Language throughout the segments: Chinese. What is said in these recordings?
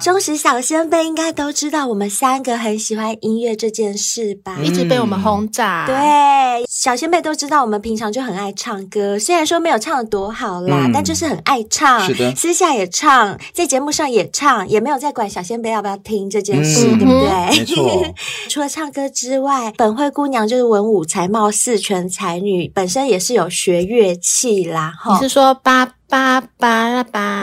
忠实小仙贝应该都知道，我们三个很喜欢音乐这件事吧？一直被我们轰炸。对，小仙贝都知道，我们平常就很爱唱歌，虽然说没有唱的多好啦，嗯、但就是很爱唱。是的，私下也唱，在节目上也唱，也没有在管小仙贝要不要听这件事，嗯、对不对？没错。除了唱歌之外，本灰姑娘就是文武才貌四全才女，本身也是有学乐器啦。你是说八？叭叭啦叭，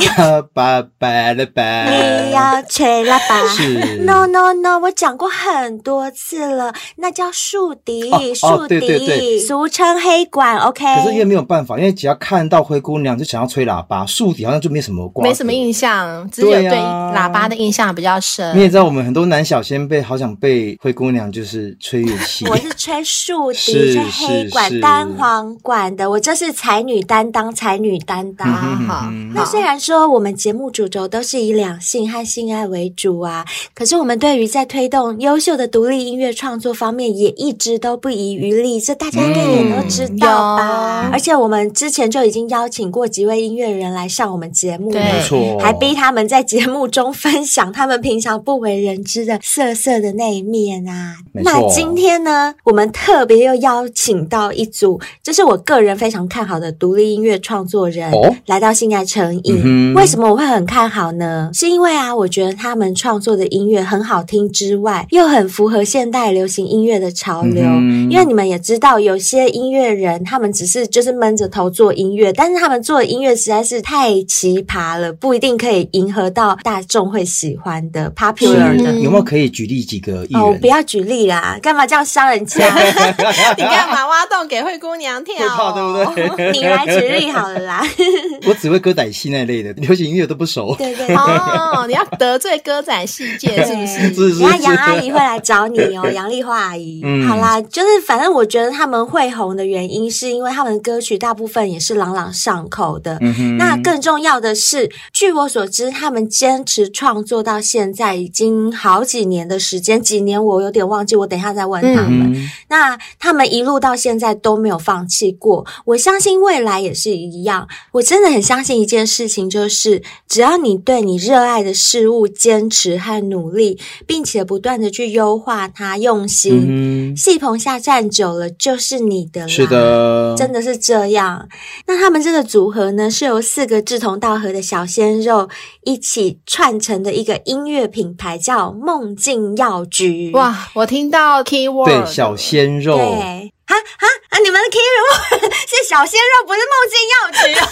叭叭啦叭，你要吹喇叭？是？No No No，我讲过很多次了，那叫竖笛，竖笛，俗称黑管。OK。可是因为没有办法，因为只要看到灰姑娘就想要吹喇叭，竖笛好像就没什么关，没什么印象，只有对喇叭的印象比较深。你也知道，我们很多男小仙贝好想被灰姑娘就是吹乐器。我是吹竖笛，吹黑管，单簧管的。我这是才女担当，才女担当。嗯、好，那虽然说我们节目主轴都是以两性和性爱为主啊，可是我们对于在推动优秀的独立音乐创作方面，也一直都不遗余力。这大家应该也都知道吧？而且我们之前就已经邀请过几位音乐人来上我们节目，没错，还逼他们在节目中分享他们平常不为人知的色色的那一面啊。那今天呢，我们特别又邀请到一组，这是我个人非常看好的独立音乐创作人，哦、来到。性爱成瘾，嗯、为什么我会很看好呢？是因为啊，我觉得他们创作的音乐很好听之外，又很符合现代流行音乐的潮流。嗯、因为你们也知道，有些音乐人他们只是就是闷着头做音乐，但是他们做的音乐实在是太奇葩了，不一定可以迎合到大众会喜欢的 popular 的。有没有可以举例几个艺人？哦，不要举例啦，干嘛这样伤人家？你干嘛挖洞给灰姑娘跳？对不对？你来举例好了啦。我只会歌仔戏那类的，流行音乐都不熟。对对对，哦，你要得罪歌仔戏界是不是？是是。然后杨阿姨会来找你哦，杨丽花阿姨。嗯，好啦，就是反正我觉得他们会红的原因，是因为他们的歌曲大部分也是朗朗上口的。嗯。那更重要的是，据我所知，他们坚持创作到现在已经好几年的时间，几年我有点忘记，我等一下再问他们。嗯、那他们一路到现在都没有放弃过，我相信未来也是一样。我真的很相信一件。事情就是，只要你对你热爱的事物坚持和努力，并且不断的去优化它，用心，戏棚下站久了就是你的了。是的，真的是这样。那他们这个组合呢，是由四个志同道合的小鲜肉一起串成的一个音乐品牌，叫梦境药局。哇，我听到 keyword，对，小鲜肉。对。哈哈啊！你们的 key 人物是小鲜肉，不是梦境药局啊！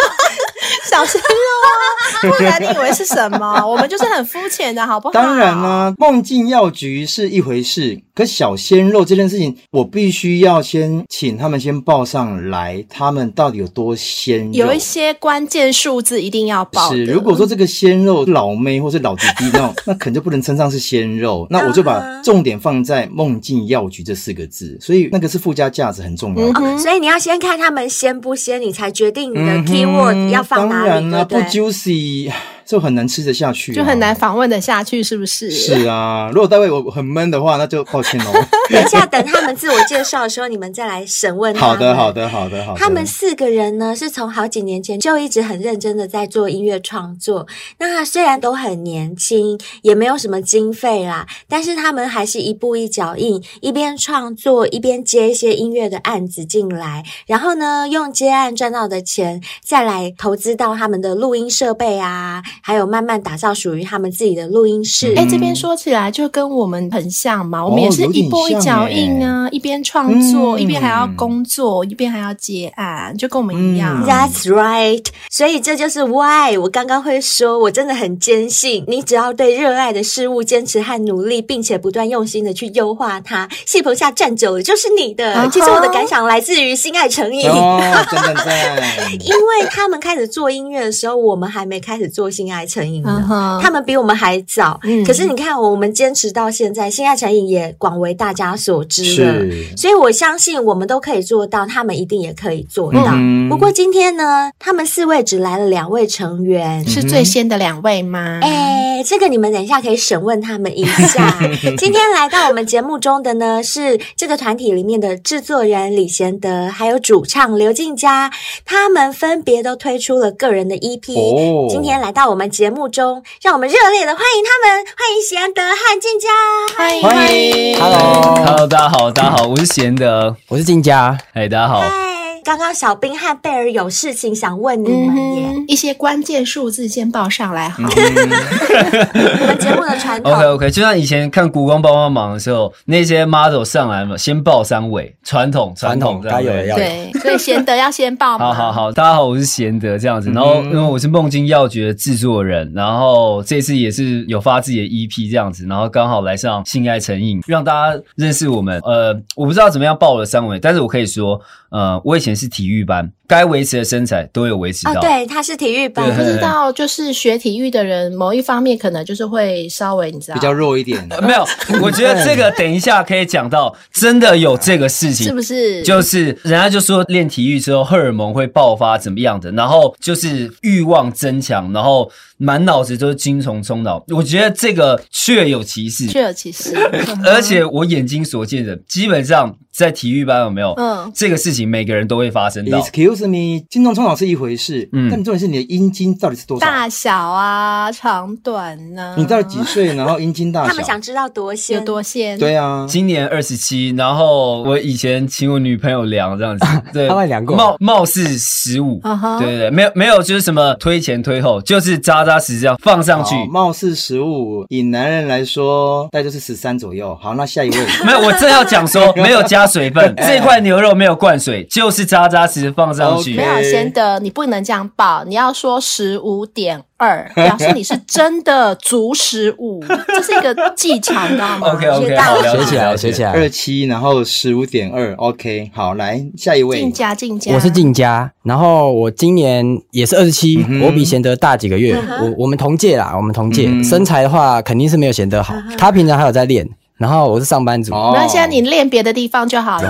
小鲜肉啊，不然你以为是什么？我们就是很肤浅的，好不好？当然啦、啊，梦境药局是一回事，可小鲜肉这件事情，我必须要先请他们先报上来，他们到底有多鲜肉？有一些关键数字一定要报。是，如果说这个鲜肉老妹或是老弟弟那种，那肯定就不能称上是鲜肉。那我就把重点放在梦境药局这四个字，所以那个是附加价。很重要，嗯哦，所以你要先看他们鲜不鲜，你才决定你的 keyword 要放哪里。当然了，不 juicy。就很难吃得下去，啊，就很难访问得下去，是不是？是啊，如果待会我很闷的话，那就抱歉喽。等一下，等他们自我介绍的时候，你们再来审问他。好的，好的，好的，好的。他们四个人呢，是从好几年前就一直很认真的在做音乐创作。那虽然都很年轻，也没有什么经费啦，但是他们还是一步一脚印，一边创作一边接一些音乐的案子进来，然后呢，用接案赚到的钱再来投资到他们的录音设备啊。还有慢慢打造属于他们自己的录音室。哎、嗯，这边说起来就跟我们很像嘛，我们也是一步一脚印啊，一边创作、嗯、一边还要工作，一边还要接案，就跟我们一样。嗯、That's right。所以这就是 why 我刚刚会说，我真的很坚信，你只要对热爱的事物坚持和努力，并且不断用心的去优化它，戏棚下站久了就是你的。Uh. 其实我的感想来自于心爱成瘾。因为他们开始做音乐的时候，我们还没开始做心。爱成瘾呢，嗯、他们比我们还早。嗯、可是你看，我们坚持到现在，心爱成瘾也广为大家所知了。所以我相信我们都可以做到，他们一定也可以做到。嗯、不过今天呢，他们四位只来了两位成员，是最先的两位吗？哎，这个你们等一下可以审问他们一下。今天来到我们节目中的呢，是这个团体里面的制作人李贤德，还有主唱刘静佳，他们分别都推出了个人的 EP。哦，今天来到我们节目中，让我们热烈的欢迎他们，欢迎贤德和静佳，欢迎。欢迎，Hello，Hello，大家好，大家好，我是贤德，我是静佳，哎，大家好。刚刚小兵和贝尔有事情想问你们耶，嗯、一些关键数字先报上来好。我们节目的传统。OK OK，就像以前看《国光帮帮忙》的时候，那些 model 上来嘛，先报三位，传统传统该有的要有。对，所以贤德要先报。好好好，大家好，我是贤德这样子。然后因为我是梦境药局的制作人，然后这次也是有发自己的 EP 这样子，然后刚好来上性爱成瘾，让大家认识我们。呃，我不知道怎么样报了三位，但是我可以说。呃，我以前是体育班，该维持的身材都有维持到。哦，对，他是体育班，不知道就是学体育的人，某一方面可能就是会稍微你知道比较弱一点。呃，没有，我觉得这个等一下可以讲到，真的有这个事情，是不是？就是人家就说练体育之后荷尔蒙会爆发怎么样的，然后就是欲望增强，然后满脑子都是精虫充脑。我觉得这个确有其事，确有其事。而且我眼睛所见的，基本上在体育班有没有？嗯，这个事情。每个人都会发生到。Excuse me，精虫冲脑是一回事，嗯，但重点是你的阴茎到底是多少？大小啊，长短呢？你到底几岁？然后阴茎大小？他们想知道多鲜有多鲜？对啊，今年二十七，然后我以前请我女朋友量这样子，对，他们量过，貌貌似十五，对对对，没有没有，就是什么推前推后，就是扎扎实实这样放上去，貌似十五，以男人来说，大概就是十三左右。好，那下一位，没有，我正要讲说没有加水分，这块牛肉没有灌水。就是扎扎实实放上去。没有贤德，你不能这样报，你要说十五点二，表示你是真的足十五，这是一个技巧，你知道吗？OK OK，好，学起来，学起来。二七，然后十五点二，OK，好，来下一位。静佳，静佳，我是静佳，然后我今年也是二十七，我比贤德大几个月，我我们同届啦，我们同届，身材的话肯定是没有贤德好，他平常还有在练。然后我是上班族，那现在你练别的地方就好了。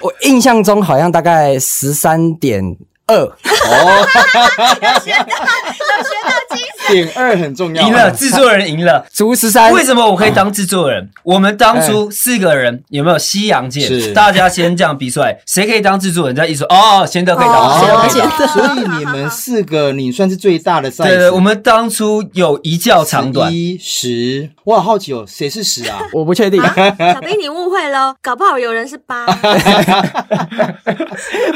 我印象中好像大概十三点。二哦，有学到，有学到精神。点二很重要，赢了，制作人赢了，足十三。为什么我可以当制作人？我们当初四个人有没有西洋剑？是，大家先这样比出来，谁可以当制作人？再一说，哦，贤德可以当，贤德。所以你们四个，你算是最大的赛。对对，我们当初有一较长短，一十。我好好奇哦，谁是十啊？我不确定。小兵，你误会喽，搞不好有人是八。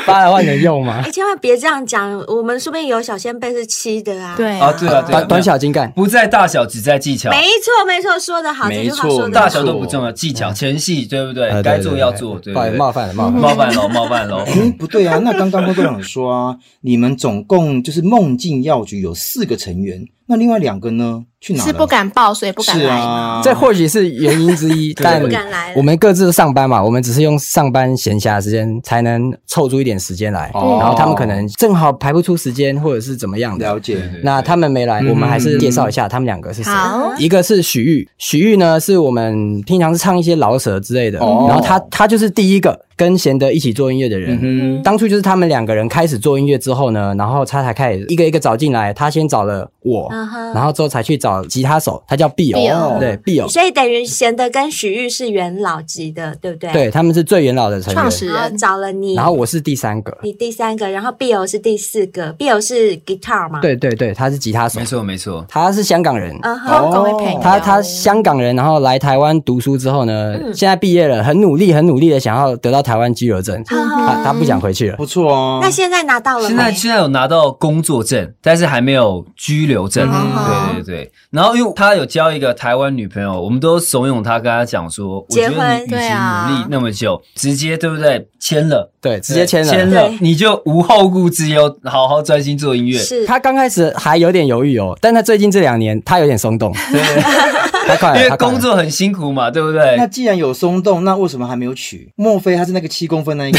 八的话能用吗？哎，千万。别这样讲，我们说不定有小仙贝是七的啊。对啊，对啊，短短小精干，不在大小，只在技巧。没错，没错，说的好，这句话说的大小都不重要，技巧前戏对不对？该做要做，对。冒犯了，冒犯，冒犯了，冒犯了。嗯，不对啊，那刚刚工作人员说啊，你们总共就是梦境药局有四个成员。那另外两个呢？去哪？是不敢报，所以不敢来。是啊，这或许是原因之一。但我们各自上班嘛，我们只是用上班闲暇的时间才能凑出一点时间来。哦。然后他们可能正好排不出时间，或者是怎么样的。了解。那他们没来，我们还是介绍一下他们两个是谁。好。一个是许玉，许玉呢是我们平常是唱一些老舍之类的。哦。然后他他就是第一个。跟贤德一起做音乐的人，嗯、当初就是他们两个人开始做音乐之后呢，然后他才开始一个一个找进来。他先找了我，然后之后才去找吉他手，他叫碧友，友对碧友。所以等于贤德跟许玉是元老级的，对不对？对，他们是最元老的成员。创始人找了你，然后我是第三个，你第三个，然后碧友是第四个。碧友是 guitar 吗？对对对，他是吉他手，没错没错，他是香港人，他他香港人，然后来台湾读书之后呢，嗯、现在毕业了，很努力很努力的想要得到台湾居留证。他他不想回去了，不错哦。那现在拿到了，现在现在有拿到工作证，但是还没有居留证。对对对。然后因为他有交一个台湾女朋友，我们都怂恿他跟他讲说，我觉得你与其努力那么久，直接对不对？签了，对，直接签了，签了，你就无后顾之忧，好好专心做音乐。是他刚开始还有点犹豫哦，但他最近这两年他有点松动。对。太快了，因为工作很辛苦嘛，对不对？那既然有松动，那为什么还没有取？莫非他是那个七公分那一个？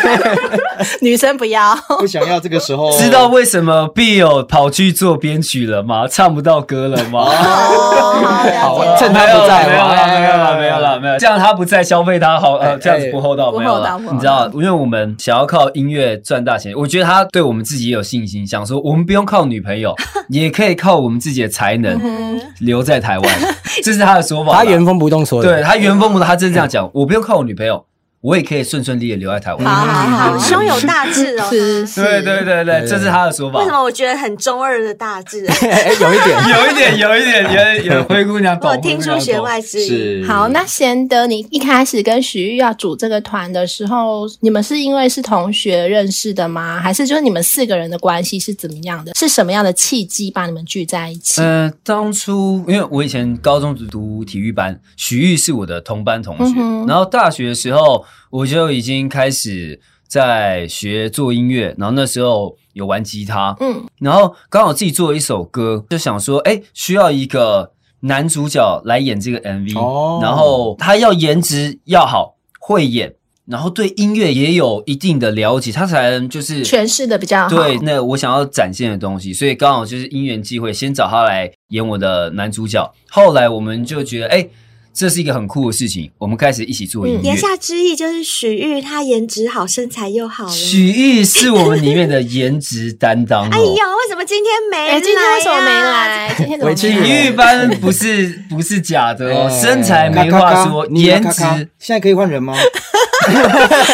女生不要，不想要这个时候。知道为什么 Bill 跑去做编曲了吗？唱不到歌了吗？好，趁他不在，没有了，没有了，没有了，没有。这样他不在，消费他好，呃，这样子不厚道，没有了。你知道，因为我们想要靠音乐赚大钱，我觉得他对我们自己也有信心，想说我们不用靠女朋友，也可以靠我们自己的才能留在台湾。这是他的说法，他原封不动说的，对他原封不动，他真这样讲，我不用靠我女朋友。我也可以顺顺利利留在台湾。好好好，胸有大志哦。是是，对对对对，这是他的说法。为什么我觉得很中二的大志？有一点，有一点，有一点，有有灰姑娘懂。我听出弦外之音。好，那贤德，你一开始跟许玉要组这个团的时候，你们是因为是同学认识的吗？还是就是你们四个人的关系是怎么样的？是什么样的契机把你们聚在一起？呃，当初因为我以前高中只读体育班，许玉是我的同班同学，然后大学的时候。我就已经开始在学做音乐，然后那时候有玩吉他，嗯，然后刚好自己做了一首歌，就想说，哎，需要一个男主角来演这个 MV，哦，然后他要颜值要好，会演，然后对音乐也有一定的了解，他才能就是诠释的比较好。对，那我想要展现的东西，所以刚好就是因缘际会，先找他来演我的男主角，后来我们就觉得，哎。这是一个很酷的事情，我们开始一起做音乐。言下之意就是许玉他颜值好，身材又好。许玉是我们里面的颜值担当。哎呦，为什么今天没来？今天为什么没来？今天怎么？体育班不是 不是假的哦，身材没话说，颜值现在可以换人吗？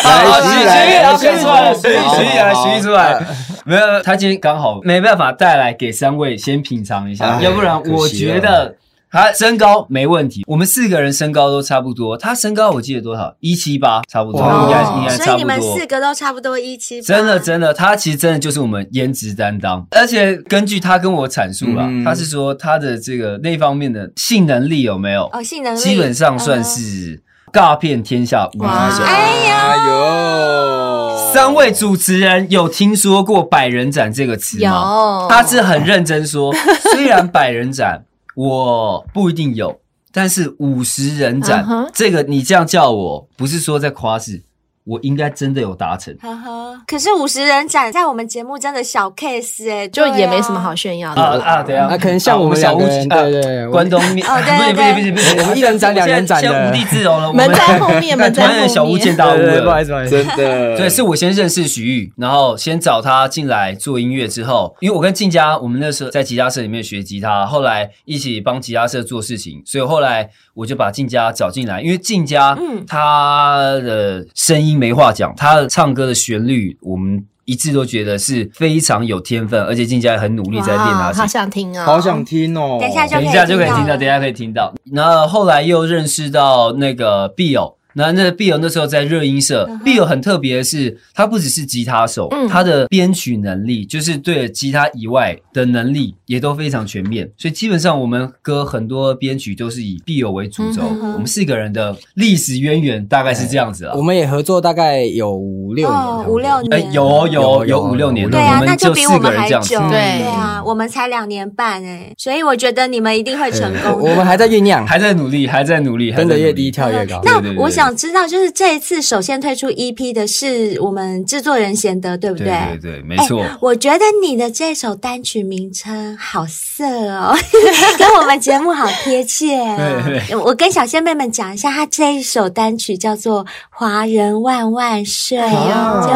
好，许玉，好，许玉出来，许玉，许玉来，许玉出来。没有，他今天刚好没办法带来给三位先品尝一下，要不然我觉得。他身高没问题，我们四个人身高都差不多。他身高我记得多少？一七八，差不多，应该应该差不多。所以你们四个都差不多一七八。真的真的，他其实真的就是我们颜值担当。而且根据他跟我阐述了，他是说他的这个那方面的性能力有没有？哦，性能力基本上算是尬遍天下无敌手。哎呦，三位主持人有听说过百人斩这个词吗？有，他是很认真说，虽然百人斩。我不一定有，但是五十人斩，uh huh. 这个你这样叫我，不是说在夸饰。我应该真的有达成，呵呵。可是五十人展在我们节目真的小 case 哎，就也没什么好炫耀的啊。对啊，那可能像我们小屋对对关东面，哦对对对对对，我们一人展两人展的，无地自容了。门在 后面，门在后面，小屋见大巫了，不好意思，不好意思，真的。对，是我先认识徐玉，然后先找他进来做音乐之后，因为我跟静佳，我们那时候在吉他社里面学吉他，后来一起帮吉他社做事情，所以后来我就把静佳找进来，因为静佳嗯她的声音。没话讲，他的唱歌的旋律，我们一致都觉得是非常有天分，而且静佳也很努力在练他。好想听哦，好想听哦，等一下就等一下就可以听到，等一下可以听到。然后后来又认识到那个 Bill。那那 Bill 那时候在热音社，Bill 很特别的是，他不只是吉他手，他的编曲能力，就是对吉他以外的能力也都非常全面。所以基本上我们歌很多编曲都是以 Bill 为主轴。我们四个人的历史渊源大概是这样子啊。我们也合作大概有五六年，五六年，有有有五六年。对啊，那就比我们还久。对对啊，我们才两年半哎，所以我觉得你们一定会成功。我们还在酝酿，还在努力，还在努力，真的越低跳越高。那我想。想知道，就是这一次首先推出 EP 的是我们制作人贤德，对不对？对对对，没错。欸，我觉得你的这首单曲名称好色哦，跟我们节目好贴切哦。对对，我跟小仙妹们讲一下，他这一首单曲叫做《华人万万岁》哦，就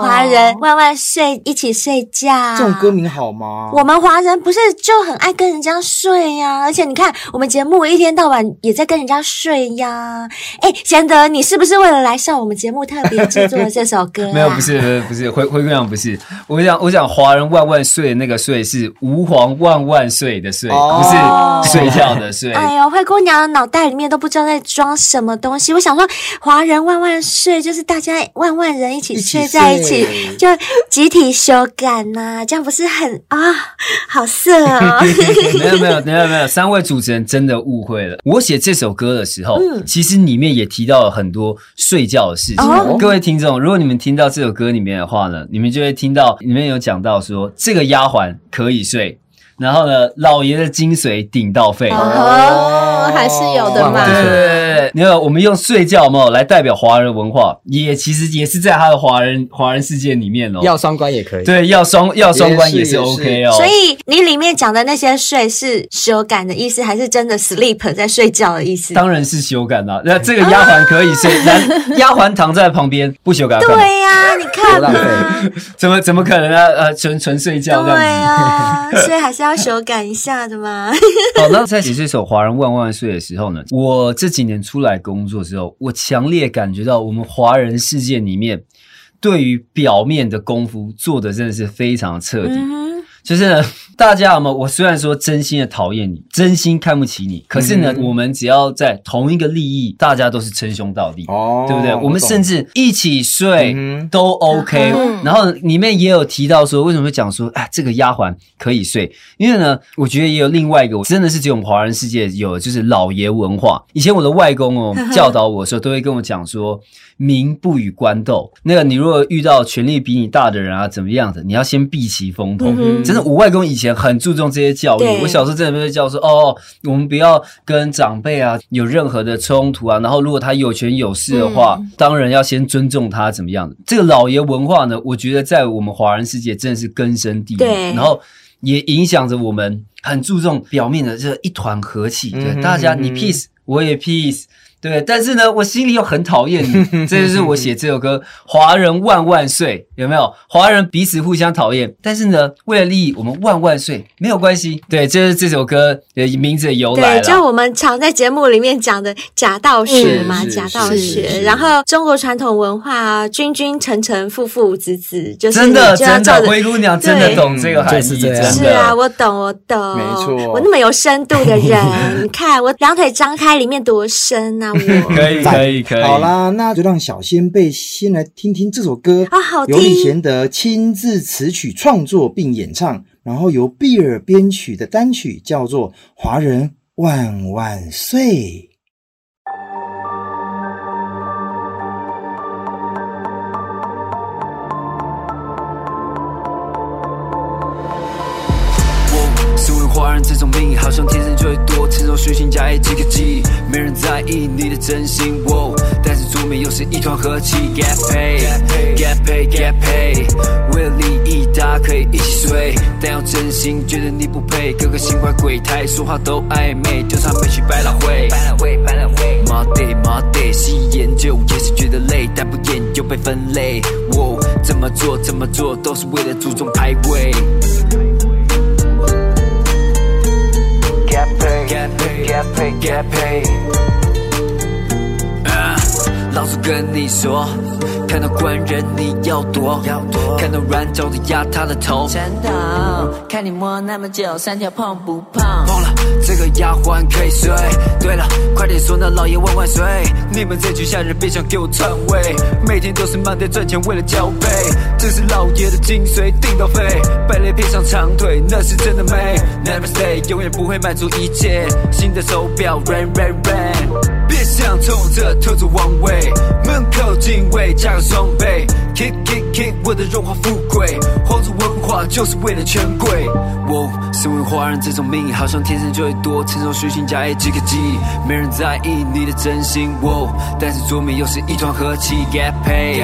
华人万万岁，一起睡觉。这种歌名好吗？我们华人不是就很爱跟人家睡呀？而且你看，我们节目一天到晚也在跟人家睡呀。哎，贤。你是不是为了来上我们节目特别制作的这首歌？啊？没有，不是，不是，灰灰姑娘不是。我想，我想，华人万万岁，那个岁是吾皇万万岁的岁，哦、不是睡觉的睡。哎呦，灰姑娘脑袋里面都不知道在装什么东西。我想说，华人万万岁，就是大家万万人一起睡在一起，一起就集体修改呐，啊，这样不是很啊，好色哦。没有，没有，没有，没有，三位主持人真的误会了。我写这首歌的时候，嗯、其实里面也提到了。很多睡觉的事情，哦、各位听众，如果你们听到这首歌里面的话呢，你们就会听到里面有讲到说，这个丫鬟可以睡，然后呢，老爷的精髓顶到肺哦，还是有的嘛。对对对，你看我们用睡觉嘛来代表华人文化，也其实也是在他的华人华人世界里面哦。要双关也可以，对，要双要双关也是 OK 哦。所以你里面讲的那些睡是修改的意思，还是真的 sleep 在睡觉的意思？当然是修改啦。那这个丫鬟可以睡，但丫鬟躺在旁边不修改。对呀，你看嘛，怎么怎么可能啊？呃，纯纯睡觉这样子。对啊，所以还是要修改一下的嘛。好，那在写这首《华人万万岁》的时候呢，我这几年出来工作之后，我强烈感觉到我们华人世界里面对于表面的功夫做的真的是非常彻底。嗯就是呢，大家有没有？我虽然说真心的讨厌你，真心看不起你，可是呢，嗯、我们只要在同一个利益，大家都是称兄道弟，哦，对不对？我，我们甚至一起睡都 OK。嗯、然后里面也有提到说，为什么会讲说，哎，这个丫鬟可以睡？因为呢，我觉得也有另外一个，真的是只有我们华人世界有，就是老爷文化。以前我的外公哦，教导我的时候，都会跟我讲说。民不与官斗，那个你如果遇到权力比你大的人啊，怎么样的，你要先避其锋锋。嗯、真的，我外公以前很注重这些教育。我小时候真的被教说，哦，我们不要跟长辈啊有任何的冲突啊。然后如果他有权有势的话，嗯、当然要先尊重他，怎么样的？这个老爷文化呢，我觉得在我们华人世界真的是根深蒂固，然后也影响着我们很注重表面的这一团和气。对，嗯、大家你 peace，我也 peace。对，但是呢，我心里又很讨厌你，这就是我写这首歌《华人万万岁》，有没有？华人彼此互相讨厌，但是呢，为了利益，我们万万岁，没有关系。对，这是这首歌的名字的由来。对，就我们常在节目里面讲的假道学嘛，假道学。然后中国传统文化啊，君君臣臣，父父子子，就是真的真的，灰姑娘真的懂这个含义，真的。是啊，我懂，我懂，没错。我那么有深度的人，你看我两腿张开，里面多深啊！可以可以可以，好啦，那就让小仙贝先来听听这首歌啊，好听，由李贤德亲自词曲创作并演唱，然后由碧尔编曲的单曲叫做《华人万万岁》。华人这种命好像天生就会多，承受虚情假意几个 G，没人在意你的真心。哦，但是桌面又是一团和气。Get paid，get paid，get paid，为了利益大家可以一起睡，但要真心觉得你不配，个个心怀鬼胎，说话都暧昧，就算没去百老汇。百老汇，百老汇。妈的妈的，细研究也是觉得累，但不研究被分类。哦，怎么做怎么做都是为了祖宗排位。Get paid, get paid. Uh, 老子跟你说， 看到官人你要躲，要躲看到软脚的压他的头。真的，看你摸那么久，三条碰不碰？碰了，这个丫鬟可以睡。对了，快点说那老爷万万岁！你们这群下人别想给我篡位，每天都是忙得赚钱为了交配，这是老爷的精髓，定到肺。败类配上长腿，那是真的美。Never stay，永远不会满足一切。新的手表，rain rain rain。别想从这偷走王位，门口警卫加个双倍，keep keep keep 我的荣华富贵，皇族文化就是为了权贵。我身为华人这种命，好像天生就会多，承受虚情假意几个 G，没人在意你的真心。我但是桌面又是一团和气，get paid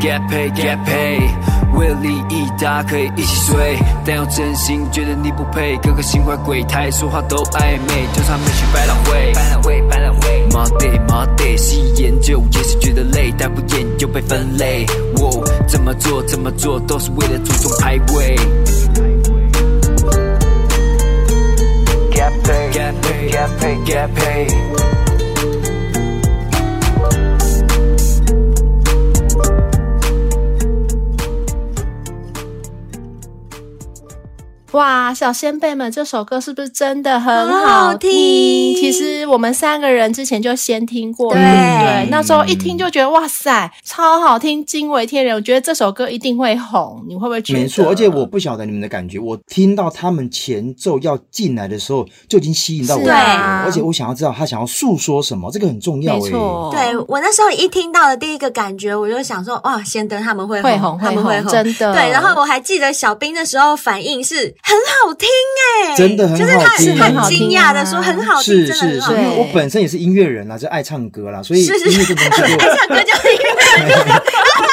get paid 为了利益大家可以一起睡，但要真心觉得你不配，个个心怀鬼胎，说话都暧昧，就算没去百老汇，百老汇百老汇。妈的妈的，细研究也是觉得累，但不研究被分类。我怎么做怎么做都是为了祖宗排位。Get paid, get paid, get paid, get paid. 哇，小先辈们，这首歌是不是真的很好听？其实我们三个人之前就先听过，对，对，那时候一听就觉得哇塞，超好听，惊为天人。我觉得这首歌一定会红，你会不会觉得？没错，而且我不晓得你们的感觉，我听到他们前奏要进来的时候，就已经吸引到我了。对啊，而且我想要知道他想要诉说什么，这个很重要。没错，对，我那时候一听到的第一个感觉，我就想说哇，先登他们会红，会红，他们会红，真的。对，然后我还记得小兵的时候反应是。很好听哎，真的很好听，就是他很惊讶的说很好听，是是是，因为我本身也是音乐人啦，就爱唱歌啦，所以音乐这东西，爱唱歌就 是音乐人。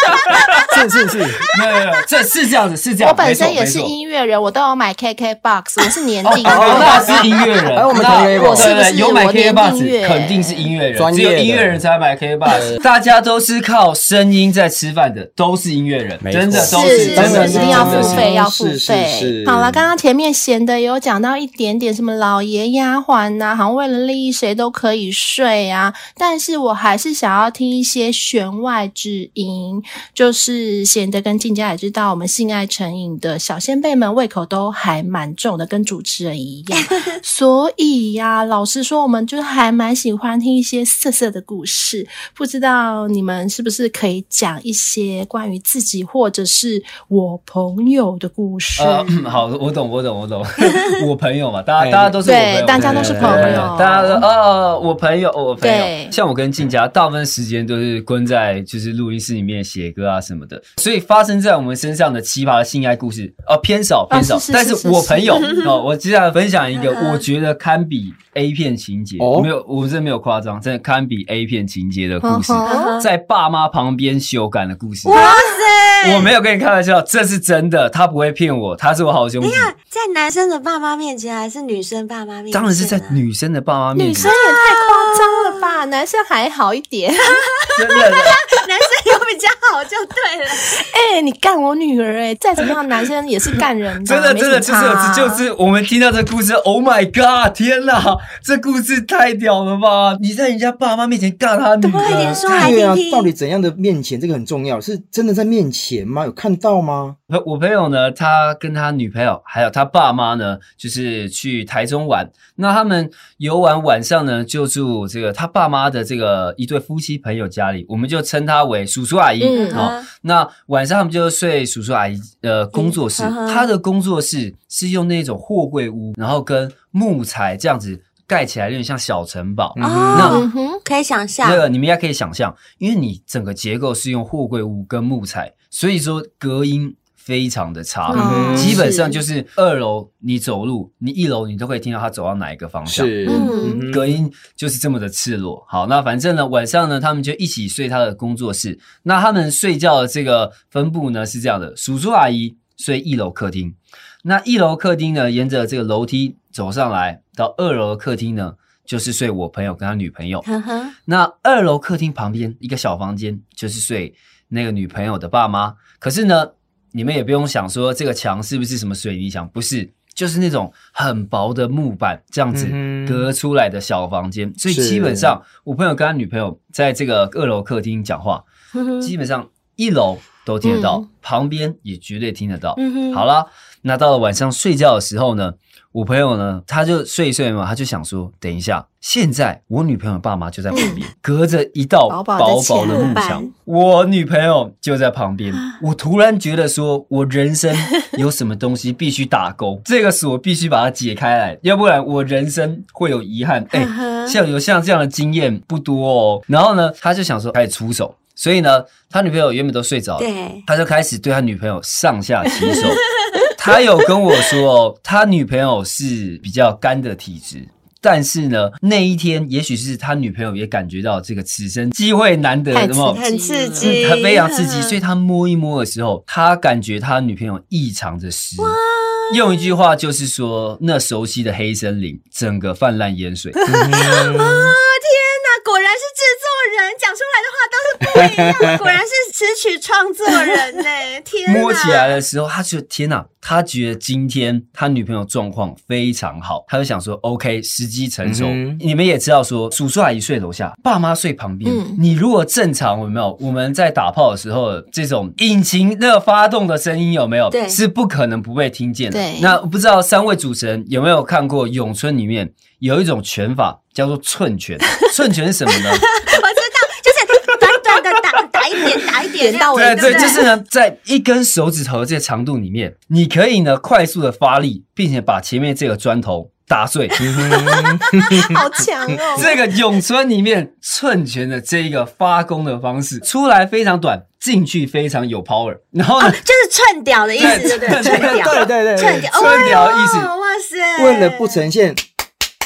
是是是，没有没有，这是这样子，是这样。我本身也是音乐人，我都有买 KK Box，我是年订。哦，那是音乐人。哎，我们同学我是不是有买 KK Box？肯定是音乐人，只有音乐人才买 KK Box。大家都是靠声音在吃饭的，都是音乐人，真的都是，真的一定要付费，要付费。好了，刚刚前面闲的有讲到一点点，什么老爷丫鬟呐，好像为了利益谁都可以睡啊。但是我还是想要听一些弦外之音，就是。显德跟静佳也知道，我们性爱成瘾的小先辈们胃口都还蛮重的，跟主持人一样。所以呀、啊，老实说，我们就还蛮喜欢听一些色色的故事。不知道你们是不是可以讲一些关于自己或者是我朋友的故事？呃、好，我懂，我懂，我懂。我朋友嘛，大家大家都是朋友，对，大家都是朋友。大家都呃，我朋友，我朋友。像我跟静佳，大部分时间都是关在就是录音室里面写歌啊什么的。所以发生在我们身上的奇葩的性爱故事，哦，偏少偏少。但是我朋友哦，我接下来分享一个，我觉得堪比 A 片情节，没有，我真的没有夸张，真的堪比 A 片情节的故事，在爸妈旁边修改的故事。哇塞！我没有跟你开玩笑，这是真的，他不会骗我，他是我好兄弟。在男生的爸妈面前还是女生爸妈面前？当然是在女生的爸妈面前。女生也太夸张了吧？男生还好一点。真的，男生有比较好就对了。哎、欸，你干我女儿哎、欸！再怎么样，男生也是干人 的。真的，真的就是就是我们听到这故事，Oh my God！天哪，这故事太屌了吧！你在人家爸妈面前干他女儿，快点说来听听。到底怎样的面前？这个很重要，是真的在面前吗？有看到吗？我朋友呢，他跟他女朋友还有他爸妈呢，就是去台中玩。那他们游玩晚上呢，就住这个他爸妈的这个一对夫妻朋友家里，我们就称他为叔叔阿姨。嗯，好，那晚上他们就睡叔叔阿姨呃工作室。嗯、他的工作室是用那种货柜屋，然后跟木材这样子盖起来，有点像小城堡。嗯、那、嗯、可以想象，这个你们应该可以想象，因为你整个结构是用货柜屋跟木材，所以说隔音。非常的差，嗯、基本上就是二楼你走路，你一楼你都可以听到他走到哪一个方向，是嗯、隔音就是这么的赤裸。好，那反正呢，晚上呢，他们就一起睡他的工作室。那他们睡觉的这个分布呢是这样的：叔叔阿姨睡一楼客厅，那一楼客厅呢，沿着这个楼梯走上来到二楼的客厅呢，就是睡我朋友跟他女朋友。呵呵那二楼客厅旁边一个小房间，就是睡那个女朋友的爸妈。可是呢。你们也不用想说这个墙是不是什么水泥墙，不是，就是那种很薄的木板这样子隔出来的小房间。嗯、所以基本上，我朋友跟他女朋友在这个二楼客厅讲话，嗯、基本上一楼都听得到，嗯、旁边也绝对听得到。嗯、好了，那到了晚上睡觉的时候呢？我朋友呢，他就睡一睡嘛，他就想说，等一下，现在我女朋友爸妈就在旁边，隔着一道薄薄的木墙，我女朋友就在旁边。我突然觉得说，我人生 有什么东西必须打勾，这个锁必须把它解开来，要不然我人生会有遗憾。哎，像有像这样的经验不多哦。然后呢，他就想说开始出手，所以呢，他女朋友原本都睡着了，对，他就开始对他女朋友上下其手。他有跟我说哦，他女朋友是比较干的体质，但是呢，那一天也许是他女朋友也感觉到这个此生机会难得，什么很刺激，很非常刺激，所以他摸一摸的时候，他感觉他女朋友异常的湿。用一句话就是说，那熟悉的黑森林整个泛滥淹水。果然是制作人讲出来的话都是不一样的，果然是词曲创作人呢。天哪，摸起来的时候，他觉得天哪，他觉得今天他女朋友状况非常好，他就想说，OK，时机成熟。嗯、你们也知道说，叔叔阿姨睡楼下，爸妈睡旁边。嗯、你如果正常有没有？我们在打炮的时候，这种引擎那个发动的声音有没有？对，是不可能不被听见的。对，那不知道三位主持人有没有看过咏春里面？有一种拳法叫做寸拳，寸拳是什么呢？我知道，就是短短的打打一点，打一点到位。对对，就是呢，在一根手指头的这个长度里面，你可以呢快速的发力，并且把前面这个砖头打碎。好强哦！这个咏春里面寸拳的这一个发功的方式，出来非常短，进去非常有 power。然后呢，就是寸屌的意思，对不对？寸屌，对对对，寸屌，寸屌的意思。哇塞！为了不呈现。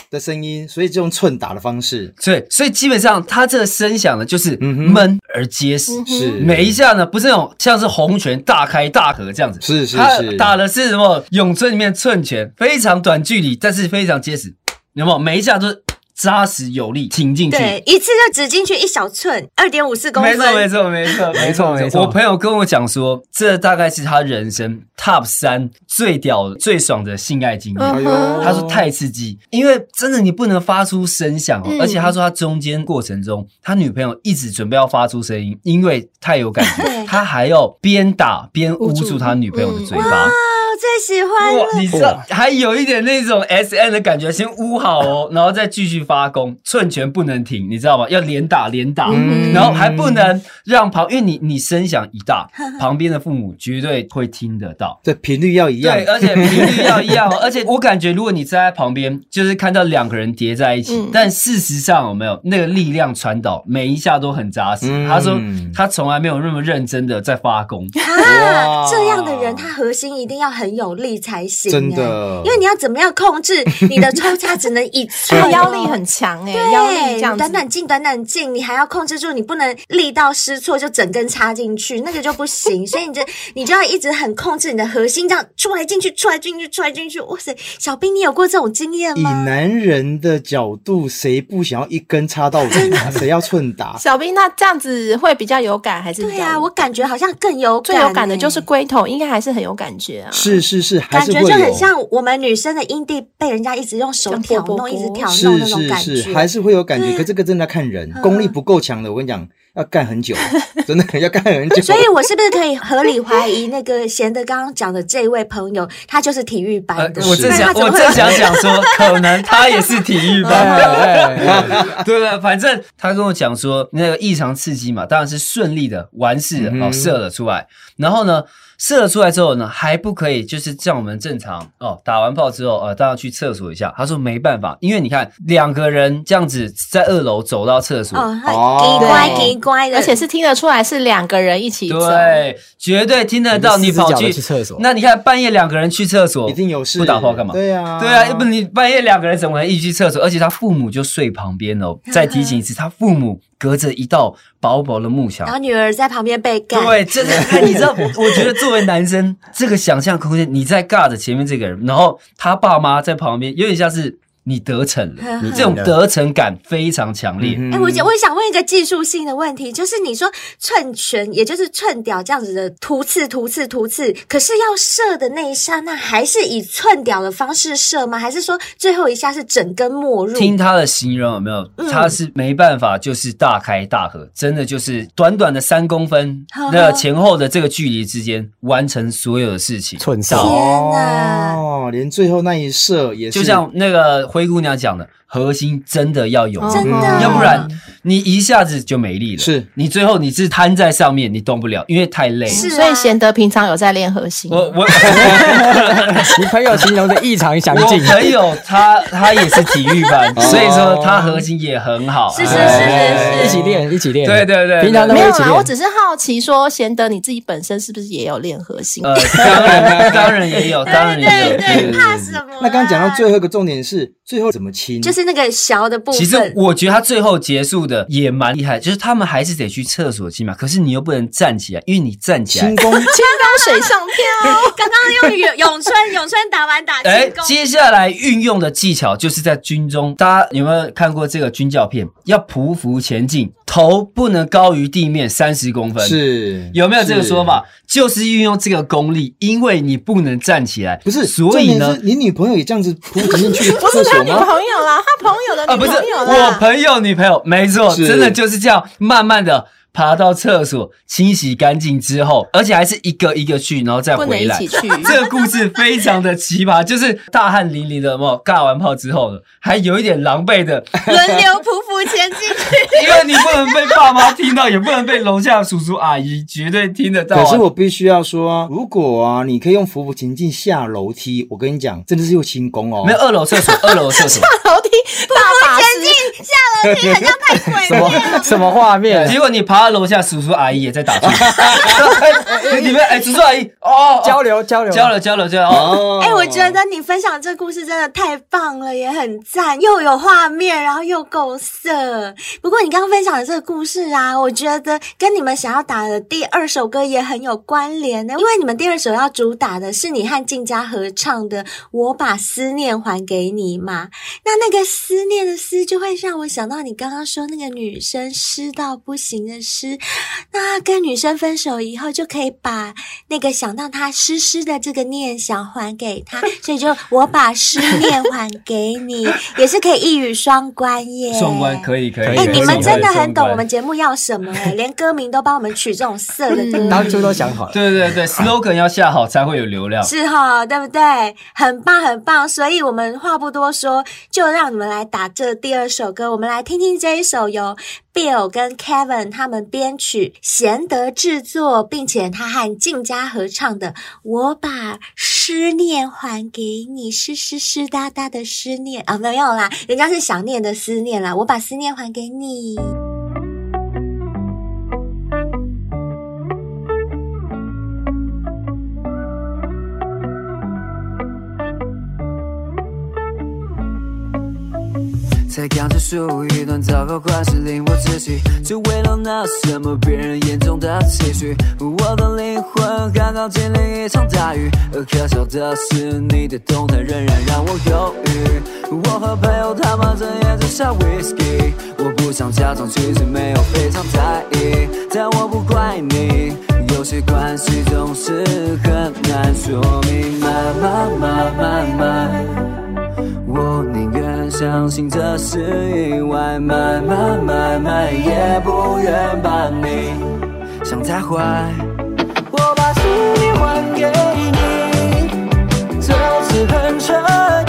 的声音，所以就用寸打的方式。对，所以基本上它这个声响呢，就是闷而结实。是每一下呢，不是那种像是红拳大开大合这样子。是是是，打的是什么？咏春里面寸拳，非常短距离，但是非常结实。有没有？每一下都是。扎实有力，挺进去，对，一次就只进去一小寸，二点五四公分。没错，没错，没错，没错，没错。我朋友跟我讲说，这大概是他人生 top 三最屌、最爽的性爱经验。哎呦，他说太刺激，因为真的你不能发出声响哦。而且他说他中间过程中，他女朋友一直准备要发出声音，因为太有感觉，他还要边打边捂住他女朋友的嘴巴。最喜欢哇！你知道还有一点那种 S N 的感觉，先捂好哦，然后再继续发功，寸拳不能停，你知道吗？要连打连打，嗯、然后还不能让旁，因为你你声响一大，旁边的父母绝对会听得到，对，频率要一样，对，而且频率要一样，而且我感觉如果你站在旁边，就是看到两个人叠在一起，嗯、但事实上有没有那个力量传导，每一下都很扎实。嗯、他说他从来没有那么认真的在发功。啊，这样的人他核心一定要很。有力才行，真的，因为你要怎么样控制 你的抽插，只能一次，腰力很强哎，对，腰力这样短短进，短短进，你还要控制住，你不能力道失措就整根插进去，那个就不行。所以你就你就要一直很控制你的核心，这样出来进去，出来进去，出来进去。哇塞，小兵，你有过这种经验吗？以男人的角度，谁不想要一根插到底啊？谁要寸打？小兵，那这样子会比较有感还是？对啊，我感觉好像更有最有感的就是龟头，应该还是很有感觉啊。是。是是，感觉就很像我们女生的阴蒂被人家一直用手挑弄，一直挑弄那种感觉，是是是，还是会有感觉。可这个真的看人，功力不够强的，我跟你讲，要干很久，真的要干很久。所以我是不是可以合理怀疑，那个贤德刚刚讲的这位朋友，他就是体育班的？我正想，我正想讲说，可能他也是体育班的。对了，反正他跟我讲说，那个异常刺激嘛，当然是顺利的完事了，哦，射了出来，然后呢？射了出来之后呢，还不可以，就是像我们正常哦，打完炮之后，呃，大家去厕所一下。他说没办法，因为你看两个人这样子在二楼走到厕所，哦，奇怪奇怪的，而且是听得出来是两个人一起走，对，绝对听得到你跑去厕所。那你看半夜两个人去厕所，一定有事，不打炮干嘛？对啊，对啊，要不你半夜两个人怎么能一起去厕所？而且他父母就睡旁边哦。再提醒一次，他父母。隔着一道薄薄的幕墙，然后女儿在旁边被干。对，真的，你知道，我我觉得作为男生，这个想象空间，你在尬着前面这个人，然后他爸妈在旁边，有点像是。你得逞了，你 这种得逞感非常强烈。哎，我我想问一个技术性的问题，就是你说寸拳，也就是寸屌这样子的突刺、突刺、突刺，可是要射的那一刹那，还是以寸屌的方式射吗？还是说最后一下是整根没入？听他的形容有没有？他是没办法，就是大开大合，真的就是短短的三公分那前后的这个距离之间完成所有的事情。寸少，天哪！哦，连最后那一射也是，就像那个。灰姑娘讲的。核心真的要有，真的，要不然你一下子就没力了。是你最后你是瘫在上面，你动不了，因为太累。是，所以贤德平常有在练核心。我我，你朋友形容的异常详尽。我朋友他他也是体育班，所以说他核心也很好。是是是是，一起练一起练。对对对，平常都没有啦。我只是好奇说，贤德你自己本身是不是也有练核心？呃，当然当然也有，当然也有。怕什么？那刚刚讲到最后一个重点是，最后怎么亲？就是那个小的。其实我觉得他最后结束的也蛮厉害，就是他们还是得去厕所亲嘛。可是你又不能站起来，因为你站起来，轻功，轻功水上漂。刚刚用咏咏春，咏春打完打轻功。接下来运用的技巧就是在军中，大家有没有看过这个军教片？要匍匐前进，头不能高于地面三十公分。是，有没有这个说法？就是运用这个功力，因为你不能站起来，不是？所以呢，你女朋友也这样子扑进去？不是他女朋友啦，他朋友的女朋友。我朋友女朋友没错，真的就是这样，慢慢的爬到厕所清洗干净之后，而且还是一个一个去，然后再回来。不能一起去。这个故事非常的奇葩，就是大汗淋漓的，有没有？尬完炮之后呢，还有一点狼狈的，轮流匍匐前进去。因为你不能被爸妈听到，也不能被楼下叔叔阿姨绝对听得到。可是我必须要说啊，如果啊，你可以用匍匐前进下楼梯，我跟你讲，真的是又轻功哦。没有二楼厕所，二楼厕所。下楼梯，匍匐前进下楼梯，很像太鬼什么什么画面？结果你爬到楼下，叔叔阿姨也在打拳。你们哎，叔叔阿姨哦，交流交流交流交流交流。哦，哎，我觉得你分享这个故事真的太棒了，也很赞，又有画面，然后又够色。不过你刚刚分享的这个故事啊，我觉得跟你们想要打的第二首歌也很有关联呢。因为你们第二首要主打的是你和静佳合唱的《我把思念还给你》嘛。那那个思念的思，就会让我想到你刚刚说那个女生湿到不行的湿。那跟女生分手以后，就可以把那个想到她湿湿的这个念想还给她，所以就我把思念还给你，也是可以一语双关耶。双关可以可以。哎、欸，你们真的很懂我们节目要什么哎，连歌名都帮我们取这种色的歌，当初都想好了。对对对，slogan 要下好才会有流量，是哈，对不对？很棒很棒，所以我们话不多说，就让你们来打这第二首歌，我们来听听这一首由 Bill 跟 Kevin 他们编曲、贤德制作，并且他和静佳合唱的《我把思念还给你》，湿湿湿哒哒的思念啊，没有啦，人家是想念的思念啦，我把思念还给你。束一段糟糕关系，令我窒息，只为了那什么别人眼中的期许。我的灵魂刚刚经历一场大雨，可笑的是你的动态仍然让我犹豫。我和朋友他们整夜在下 whisky，我不想假装其实没有非常在意，但我不怪你，有些关系总是很难说明。My my my my my，我宁愿。相信这是意外，慢慢慢慢，也不愿把你想太坏。我把思念还给你，这次很彻底。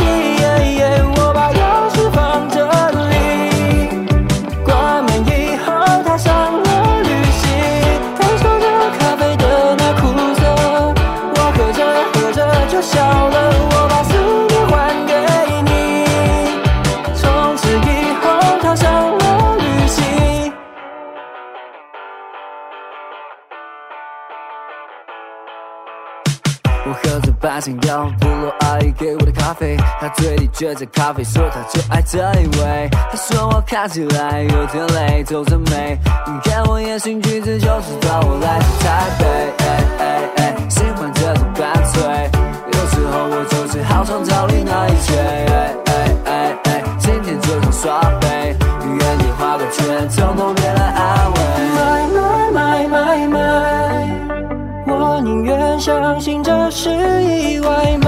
喝着百香果部落阿姨给我的咖啡，她嘴里嚼着咖啡，说她就爱这一味。她说我看起来有点累，皱着美，看我言行举止就知道我来自台北。喜欢这种干脆，有时候我就是好想逃离那一切。哎哎哎哎，今天就想耍废，原地画个圈，从头相信这。是意外，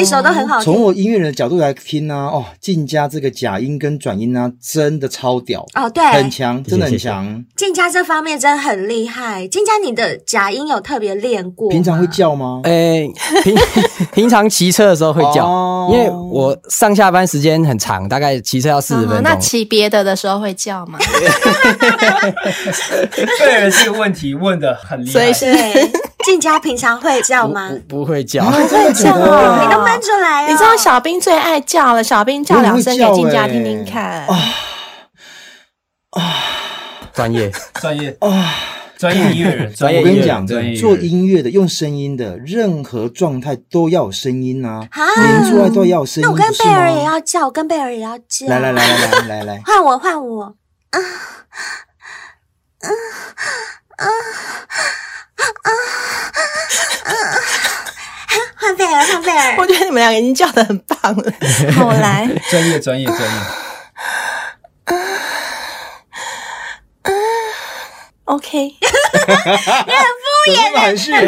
每一首都很好听。从我音乐人的角度来听呢，哦，静佳这个假音跟转音呢，真的超屌哦，对，很强，真的很强。静佳这方面真的很厉害。静佳，你的假音有特别练过？平常会叫吗？诶，平 平常骑车的时候会叫，因为我上下班时间很长，大概骑车要四十分钟。那骑别的的时候会叫吗？对，这个问题问的很厉害。所以是静佳平常会叫吗？不，不会叫，不会叫，你都闷出来。你知道小兵最爱叫了，小兵叫两声给静佳听听看。啊啊，专业，专业啊，专业音乐人，专业。我跟你讲，做音乐的用声音的，任何状态都要有声音啊，连出来都要有声音。那我跟贝尔也要叫，我跟贝尔也要叫。来来来来来来来，换我换我啊！啊啊啊啊！换贝尔，换贝尔。我觉得你们两个已经叫的很棒了。好，我来。专业，专业，专业。OK。你很敷衍，含蓄。可以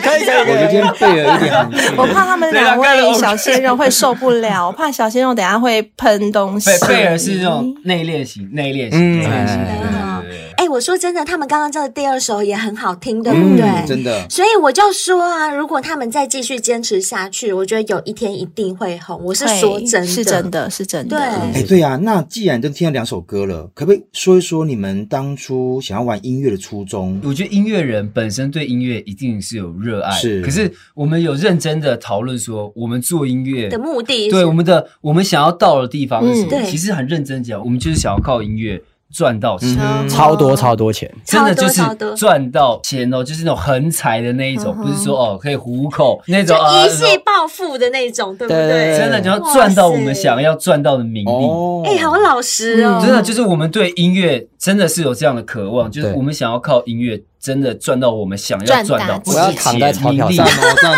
可以可以。我觉得今天贝尔有点。我怕他们两位小鲜肉会受不了，我怕小鲜肉等下会喷东西。贝贝尔是那种内敛型，内敛型，内敛型。哎，我说真的，他们刚刚这个第二首也很好听，对不对？真的。所以我就说啊，如果他们再继续坚持下去，我觉得有一天一定会红。我是说真的，是真的，是真的。对，哎，对啊。那既然都听了两首歌了，可不可以说一说你们当初想要玩音乐的初衷？我觉得音乐人本身对音乐一定是有热爱，是。可是我们有认真的讨论说，我们做音乐的目的，对我们的我们想要到的地方是什么？其实很认真讲，我们就是想要靠音乐。赚到钱，嗯，超多。超多钱，真的就是赚到钱哦，就是那种横财的那一种，不是说哦可以糊口那种一夕暴富的那种，对不对？真的你要赚到我们想要赚到的名利。哎，好老实哦，真的就是我们对音乐真的是有这样的渴望，就是我们想要靠音乐。真的赚到我们想要赚到，我要躺在钞票上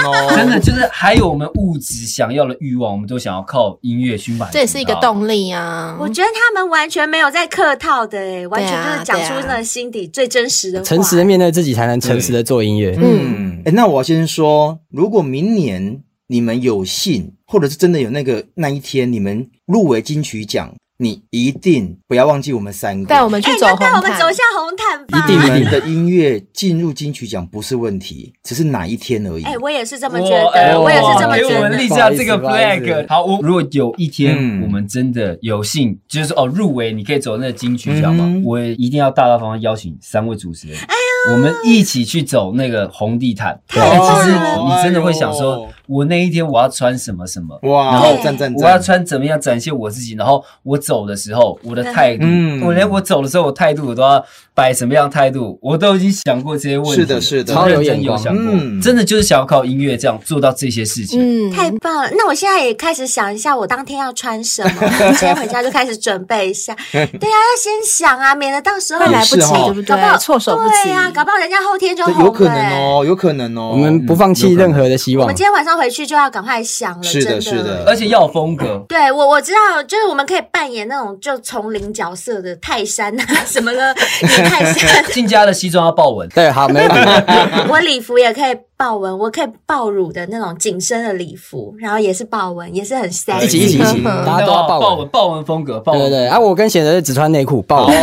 哦，真的就是还有我们物质想要的欲望，我们都想要靠音乐去满足。这也是一个动力啊！我觉得他们完全没有在客套的，哎，完全就是讲出那心底最真实的，诚实的面对自己，才能诚实的做音乐。嗯，哎，那我先说，如果明年你们有幸，或者是真的有那个那一天，你们入围金曲奖。你一定不要忘记我们三个，带我们去走红毯，带我们走下红毯吧。一定，你们的音乐进入金曲奖不是问题，只是哪一天而已。哎，我也是这么觉得，我也是这么觉得。给我们立下这个 flag。好，我如果有一天我们真的有幸，就是哦入围，你可以走那个金曲奖嘛，我也一定要大大方方邀请三位主持人，哎呀，我们一起去走那个红地毯。对，其实你真的会想说，我那一天我要穿什么什么，哇，然后我要穿怎么样展现我自己，然后我。走的时候，我的态度，嗯，我连我走的时候，我态度我都要摆什么样态度，我都已经想过这些问题。是的，是的，超认真有想过，真的就是想要靠音乐这样做到这些事情。嗯，太棒了。那我现在也开始想一下，我当天要穿什么，今天回家就开始准备一下。对啊，要先想啊，免得到时候来不及，搞不好？措手不及。对呀，搞不好人家后天就有可能哦，有可能哦。我们不放弃任何的希望。我们今天晚上回去就要赶快想了，是的，是的，而且要有风格。对我我知道，就是我们可以扮演。演那种就丛林角色的泰山啊什么的，泰山。静佳的西装要豹纹，对，好，没问题。我礼服也可以豹纹，我可以豹乳的那种紧身的礼服，然后也是豹纹，也是很 sexy。一起一起一起，大家都要豹纹，豹纹风格，对对对。啊，我跟贤德只穿内裤，豹纹，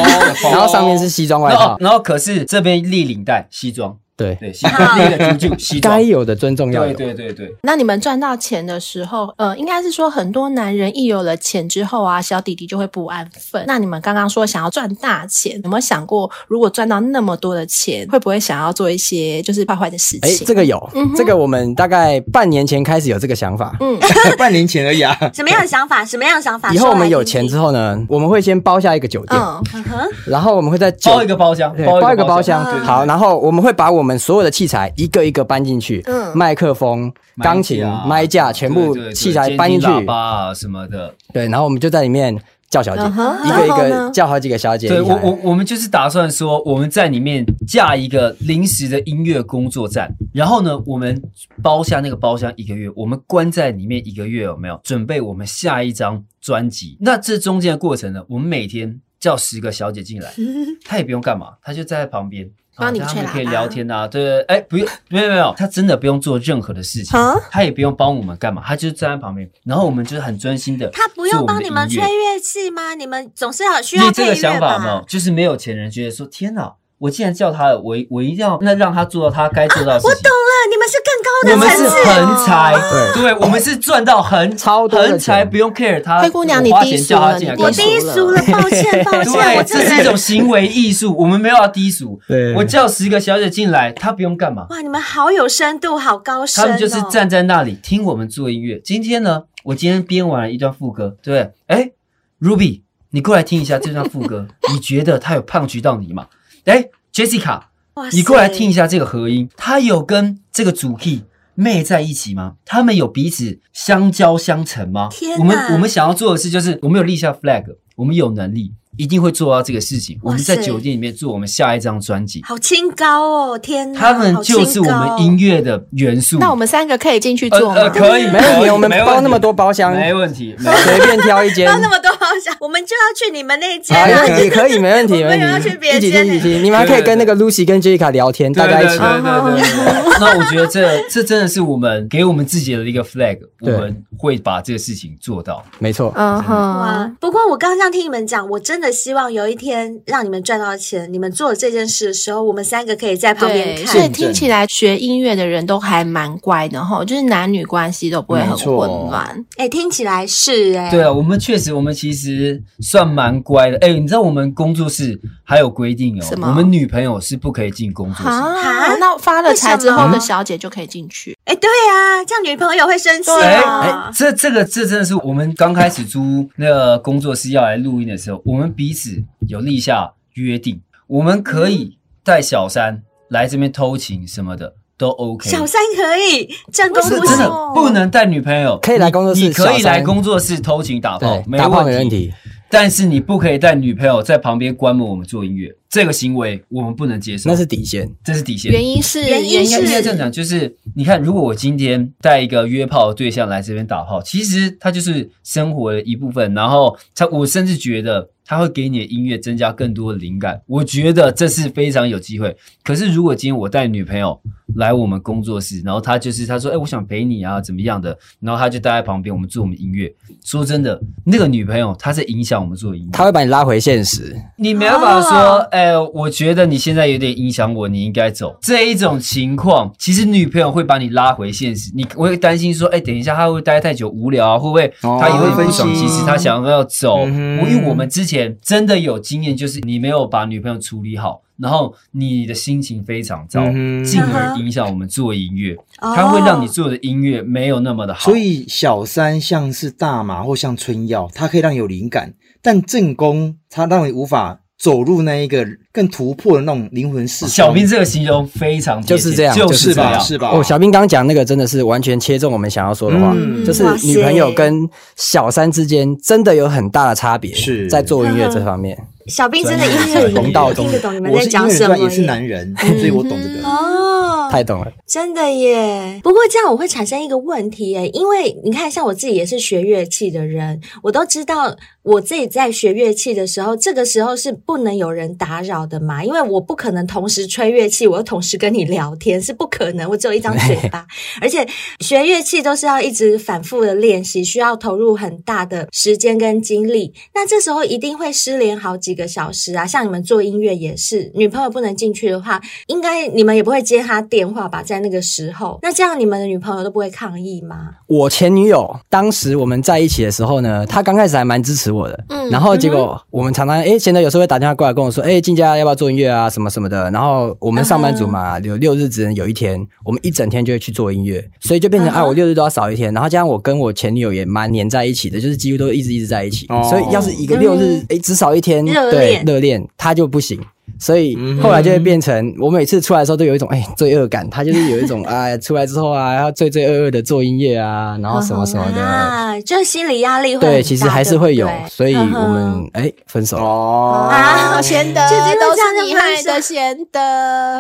然后上面是西装外套，然后可是这边立领带西装。对对，该有的尊重要有。对对对对。那你们赚到钱的时候，呃，应该是说很多男人一有了钱之后啊，小弟弟就会不安分。那你们刚刚说想要赚大钱，有没有想过，如果赚到那么多的钱，会不会想要做一些就是坏坏的事情？哎，这个有，这个我们大概半年前开始有这个想法。嗯，半年前而已啊。什么样的想法？什么样的想法？以后我们有钱之后呢，我们会先包下一个酒店，嗯哼，然后我们会再包一个包厢，包一个包厢。好，然后我们会把我们所有的器材一个一个搬进去，嗯，麦克风、钢琴、麦架，全部器材搬进去，喇叭什么的，对，然后我们就在里面叫小姐，一个一个叫好几个小姐。对，我我我们就是打算说，我们在里面架一个临时的音乐工作站，然后呢，我们包下那个包厢一个月，我们关在里面一个月，有没有？准备我们下一张专辑。那这中间的过程呢，我们每天叫十个小姐进来，她也不用干嘛，她就站在旁边。帮你吹喇叭，可以聊天啊，对对，哎，不用，没有没有，他真的不用做任何的事情，他也不用帮我们干嘛，他就是站在旁边，然后我们就是很专心的。他不用帮你们吹乐器吗？你们总是要需要？这个想法没有，就是没有钱人觉得说，天哪。我既然叫他了，我我一定要那让他做到他该做到的事情。我懂了，你们我们是横财，对，对，我们是赚到横超多横财，不用 care 他。灰姑娘，你低俗了，我低俗了，抱歉抱歉。对，这是一种行为艺术，我们没有要低俗。对，我叫十个小姐进来，她不用干嘛。哇，你们好有深度，好高深。他们就是站在那里听我们做音乐。今天呢，我今天编完了一段副歌，对，哎，Ruby，你过来听一下这段副歌，你觉得他有 punch 到你吗？哎。Jessica，你过来听一下这个和音，它有跟这个主 key 妹在一起吗？他们有彼此相交相成吗？天！我们我们想要做的事就是，我们有立下 flag，我们有能力。一定会做到这个事情。我们在酒店里面做我们下一张专辑，好清高哦！天哪，他们就是我们音乐的元素。那我们三个可以进去做吗？呃，可以，没问题。我们包那么多包厢，没问题，随便挑一间。包那么多包厢，我们就要去你们那间。也可以，没问题，没问题。要去别间，一起听，你们还可以跟那个 Lucy 跟 Jessica 聊天，大家一起。对对对。那我觉得这这真的是我们给我们自己的一个 flag，我们会把这个事情做到。没错。嗯哼。哇，不过我刚刚这样听你们讲，我真的希望有一天。让你们赚到钱，你们做这件事的时候，我们三个可以在旁边看。所以听起来学音乐的人都还蛮乖的哈，就是男女关系都不会很混乱。哎、欸，听起来是哎、欸。对啊，我们确实，我们其实算蛮乖的。哎、欸，你知道我们工作室还有规定哦，我们女朋友是不可以进工作室。啊，那发了财之后的小姐就可以进去。哎、欸，对啊，这样女朋友会生气。哎哎、欸，这这个这真的是我们刚开始租那个工作室要来录音的时候，我们彼此。有立下约定，我们可以带小三来这边偷情什么的都 OK。小三可以，正宫不真的不能带女朋友，可以来工作室，你可以来工作室偷情打炮，没问题。但是你不可以带女朋友在旁边观摩我们做音乐，这个行为我们不能接受，那是底线，这是底线。原因是原因是应该这样讲，就是你看，如果我今天带一个约炮的对象来这边打炮，其实他就是生活的一部分，然后他我甚至觉得。他会给你的音乐增加更多的灵感，我觉得这是非常有机会。可是如果今天我带女朋友来我们工作室，然后她就是她说，哎，我想陪你啊，怎么样的？然后她就待在旁边，我们做我们音乐。说真的，那个女朋友她在影响我们做音乐，她会把你拉回现实。你没办法说，哎，我觉得你现在有点影响我，你应该走。这一种情况，其实女朋友会把你拉回现实。你我会担心说，哎，等一下她会待太久无聊啊，会不会他也会不爽？其实她想要走，因为我们之前。真的有经验，就是你没有把女朋友处理好，然后你的心情非常糟，进而影响我们做音乐，它会让你做的音乐没有那么的好。所以小三像是大麻或像春药，它可以让你有灵感，但正宫它让你无法。走入那一个更突破的那种灵魂世界。小兵这个形容非常就是这样，就是这样，是吧？哦，小兵刚刚讲那个真的是完全切中我们想要说的话，嗯、就是女朋友跟小三之间真的有很大的差别，是在做音乐这方面。小兵真的音乐听得懂你们在讲什么？也是男人，所以我懂这个。哦，太懂了，真的耶。不过这样我会产生一个问题耶，因为你看，像我自己也是学乐器的人，我都知道我自己在学乐器的时候，这个时候是不能有人打扰的嘛，因为我不可能同时吹乐器，我又同时跟你聊天，是不可能。我只有一张嘴巴，而且学乐器都是要一直反复的练习，需要投入很大的时间跟精力。那这时候一定会失联好几。个小时啊，像你们做音乐也是，女朋友不能进去的话，应该你们也不会接她电话吧？在那个时候，那这样你们的女朋友都不会抗议吗？我前女友当时我们在一起的时候呢，她刚开始还蛮支持我的，嗯，然后结果我们常常哎，现在有时候会打电话过来跟我说，哎，静佳要不要做音乐啊，什么什么的。然后我们上班族嘛，有六日只能有一天，我们一整天就会去做音乐，所以就变成啊，我六日都要少一天。然后加上我跟我前女友也蛮黏在一起的，就是几乎都一直一直在一起，所以要是一个六日哎只少一天。对，热恋他就不行，所以后来就会变成我每次出来的时候都有一种哎罪恶感，他就是有一种哎 出来之后啊要罪罪恶恶的做音乐啊，然后什么什么的，啊，就是心理压力会对，其实还是会有，所以我们哎分手。哦。啊，贤德都是你害的，贤德，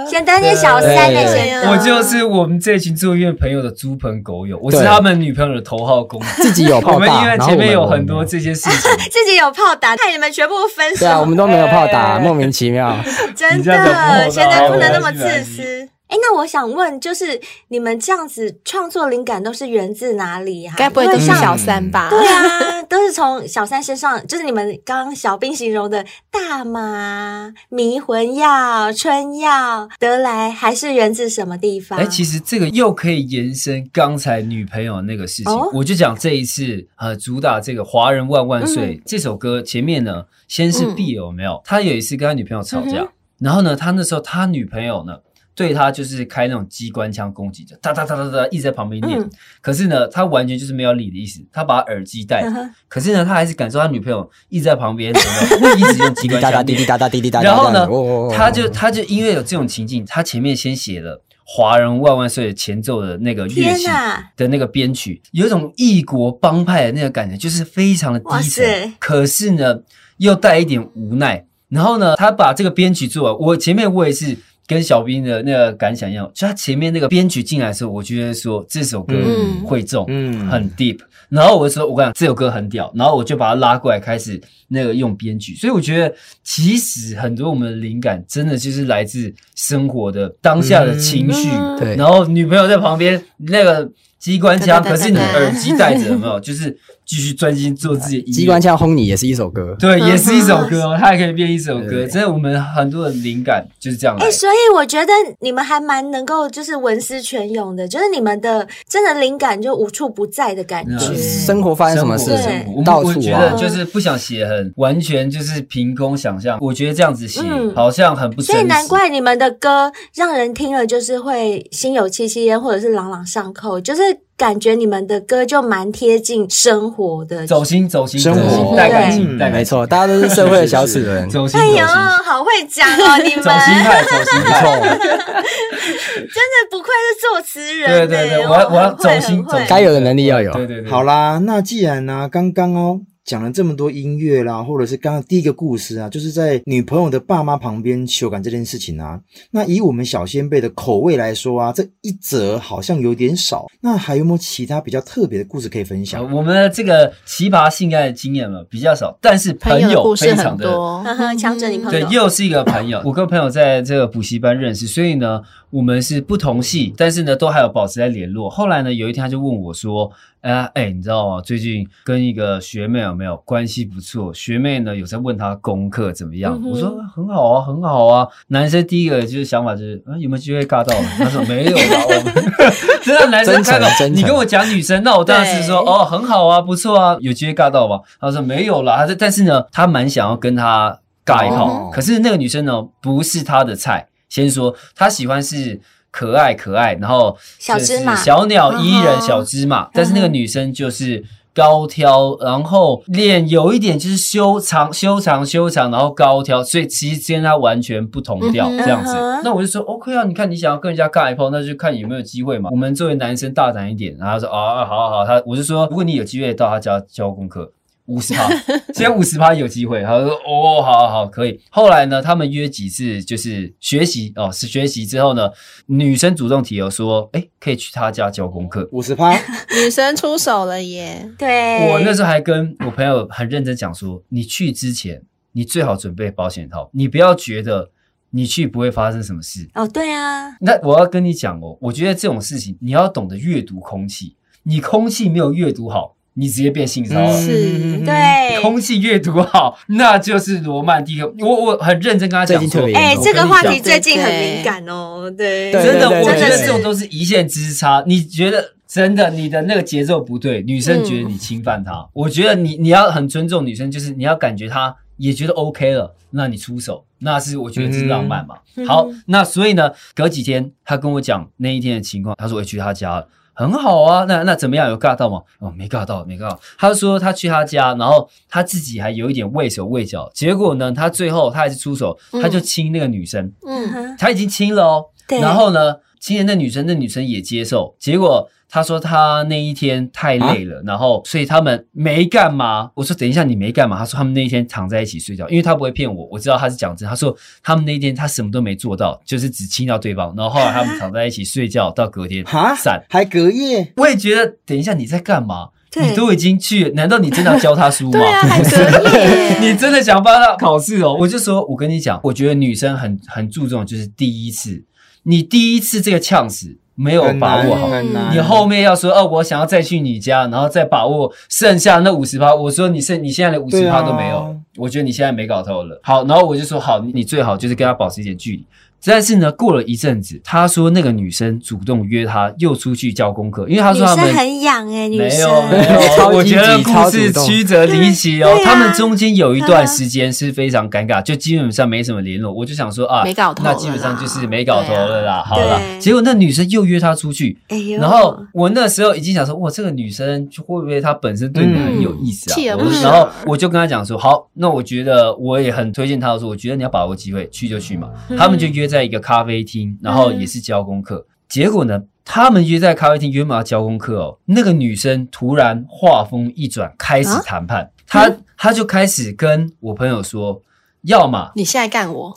贤德你小三的贤德，我就是我们这群住院朋友的猪朋狗友，我是他们女朋友的头号公，自己有炮打，然后前面有很多这些事情，自己有炮打，害你们全部分手，对啊，我们都没有炮打，莫名其妙。真的，现在不能那么自私。哎，那我想问，就是你们这样子创作灵感都是源自哪里呀？该不会都是小三吧？对啊，都是从小三身上，就是你们刚刚小兵形容的大麻、迷魂药、春药得来，还是源自什么地方？哎，其实这个又可以延伸刚才女朋友那个事情，我就讲这一次呃，主打这个《华人万万岁》这首歌前面呢，先是 B 有没有？他有一次跟他女朋友吵架。然后呢，他那时候他女朋友呢，对他就是开那种机关枪攻击着，哒哒哒哒哒，一直在旁边念。嗯、可是呢，他完全就是没有理的意思，他把耳机戴着。嗯、可是呢，他还是感受他女朋友一直在旁边，一直用机关枪滴滴答答滴滴答答。然后呢，他就他就因为有这种情境，他前面先写了《华人万万岁》的前奏的那个乐器的那个编曲，有一种异国帮派的那个感觉，就是非常的低沉。可是呢，又带一点无奈。然后呢，他把这个编曲做完。我前面我也是跟小兵的那个感想一样，就他前面那个编曲进来的时候，我觉得说这首歌会重，嗯，很 deep。然后我就说，我跟你讲这首歌很屌。然后我就把它拉过来，开始那个用编曲。所以我觉得，其实很多我们的灵感真的就是来自生活的当下的情绪。对。然后女朋友在旁边那个机关枪，可是你耳机戴着有没有？就是。继续专心做自己。机关枪轰你也是一首歌，对，也是一首歌哦，它还可以变一首歌。真的，我们很多的灵感就是这样。哎，所以我觉得你们还蛮能够就是文思泉涌的，就是你们的真的灵感就无处不在的感觉。生活发生什么事，到处啊。我觉得就是不想写很完全就是凭空想象，我觉得这样子写好像很不。所以难怪你们的歌让人听了就是会心有戚戚焉，或者是朗朗上口，就是。感觉你们的歌就蛮贴近生活的，走心走心，生活。带感情，带没错，大家都是社会的小齿轮，走心。哎呦，好会讲哦，你们。走心派，走心派，真的不愧是作词人，对对对，我要我要走心，该有的能力要有，对对对。好啦，那既然呢，刚刚哦。讲了这么多音乐啦，或者是刚刚第一个故事啊，就是在女朋友的爸妈旁边修改这件事情啊。那以我们小先辈的口味来说啊，这一则好像有点少。那还有没有其他比较特别的故事可以分享？我们的这个奇葩性爱的经验嘛比较少，但是朋友非常的多。强者，你朋友对，又是一个朋友。我跟朋友在这个补习班认识，所以呢，我们是不同系，但是呢，都还有保持在联络。后来呢，有一天他就问我说。哎哎，你知道吗？最近跟一个学妹有没有关系不错？学妹呢有在问她功课怎么样？嗯、我说很好啊，很好啊。男生第一个就是想法就是，啊、有没有机会尬到？他说没有啦，我们 真的男生看到你跟我讲女生，那我当然是说对哦，很好啊，不错啊，有机会尬到吧？他说没有啦，他说但是呢，他蛮想要跟他尬一号，哦、可是那个女生呢不是他的菜。先说他喜欢是。可爱可爱，然后小芝麻、小鸟依人、小芝麻，但是那个女生就是高挑，然后脸有一点就是修长、修长、修长，然后高挑，所以其实跟她完全不同调这样子。那我就说 OK 啊，你看你想要跟人家尬一炮，那就看有没有机会嘛。我们作为男生大胆一点，然后说啊，好好好，他我就说，如果你有机会到他家教功课。五十趴，现在五十趴有机会。他说：“哦，好好好，可以。”后来呢，他们约几次，就是学习哦，是学习之后呢，女生主动提了说：“哎，可以去他家教功课。”五十趴，女生出手了耶！对，我那时候还跟我朋友很认真讲说：“你去之前，你最好准备保险套，你不要觉得你去不会发生什么事。”哦，对啊。那我要跟你讲哦，我觉得这种事情你要懂得阅读空气，你空气没有阅读好。你直接变性骚扰了，是，对，空气阅读好，那就是罗曼蒂克。我我很认真跟他讲说，哎，这个话题最近很敏感哦，对，真的，我觉得这种都是一线之差。你觉得真的，你的那个节奏不对，女生觉得你侵犯她。我觉得你你要很尊重女生，就是你要感觉她也觉得 OK 了，那你出手，那是我觉得是浪漫嘛。好，那所以呢，隔几天他跟我讲那一天的情况，他说我去他家了。很好啊，那那怎么样？有尬到吗？哦，没尬到，没尬到。他说他去他家，然后他自己还有一点畏手畏脚。结果呢，他最后他还是出手，他就亲那个女生。嗯，他已经亲了哦。对。然后呢，亲了那女生，那女生也接受。结果。她说她那一天太累了，啊、然后所以他们没干嘛。我说等一下你没干嘛？她说他们那一天躺在一起睡觉，因为她不会骗我，我知道她是讲真。她说他们那一天她什么都没做到，就是只亲到对方，然后后来他们躺在一起睡觉到隔天散，还隔夜。我也觉得等一下你在干嘛？你都已经去了，难道你真的要教他书吗？对啊。你真的想帮他考试哦？我就说，我跟你讲，我觉得女生很很注重就是第一次，你第一次这个呛死。没有把握好，你后面要说哦，我想要再去你家，然后再把握剩下那五十趴。我说你剩你现在连五十趴都没有，啊、我觉得你现在没搞头了。好，然后我就说好，你最好就是跟他保持一点距离。但是呢，过了一阵子，他说那个女生主动约他又出去交功课，因为他说他们很痒哎，女生没有没有，我觉得故事曲折离奇哦。他们中间有一段时间是非常尴尬，就基本上没什么联络。我就想说啊，没搞头，那基本上就是没搞头了啦。好了，结果那女生又约他出去，然后我那时候已经想说，哇，这个女生会不会她本身对你很有意思啊？然后我就跟他讲说，好，那我觉得我也很推荐他说，我觉得你要把握机会，去就去嘛。他们就约在。在一个咖啡厅，然后也是教功课。嗯、结果呢，他们约在咖啡厅，约嘛要交功课哦。那个女生突然话锋一转，开始谈判。她她、嗯、就开始跟我朋友说：“要么你现在干我。”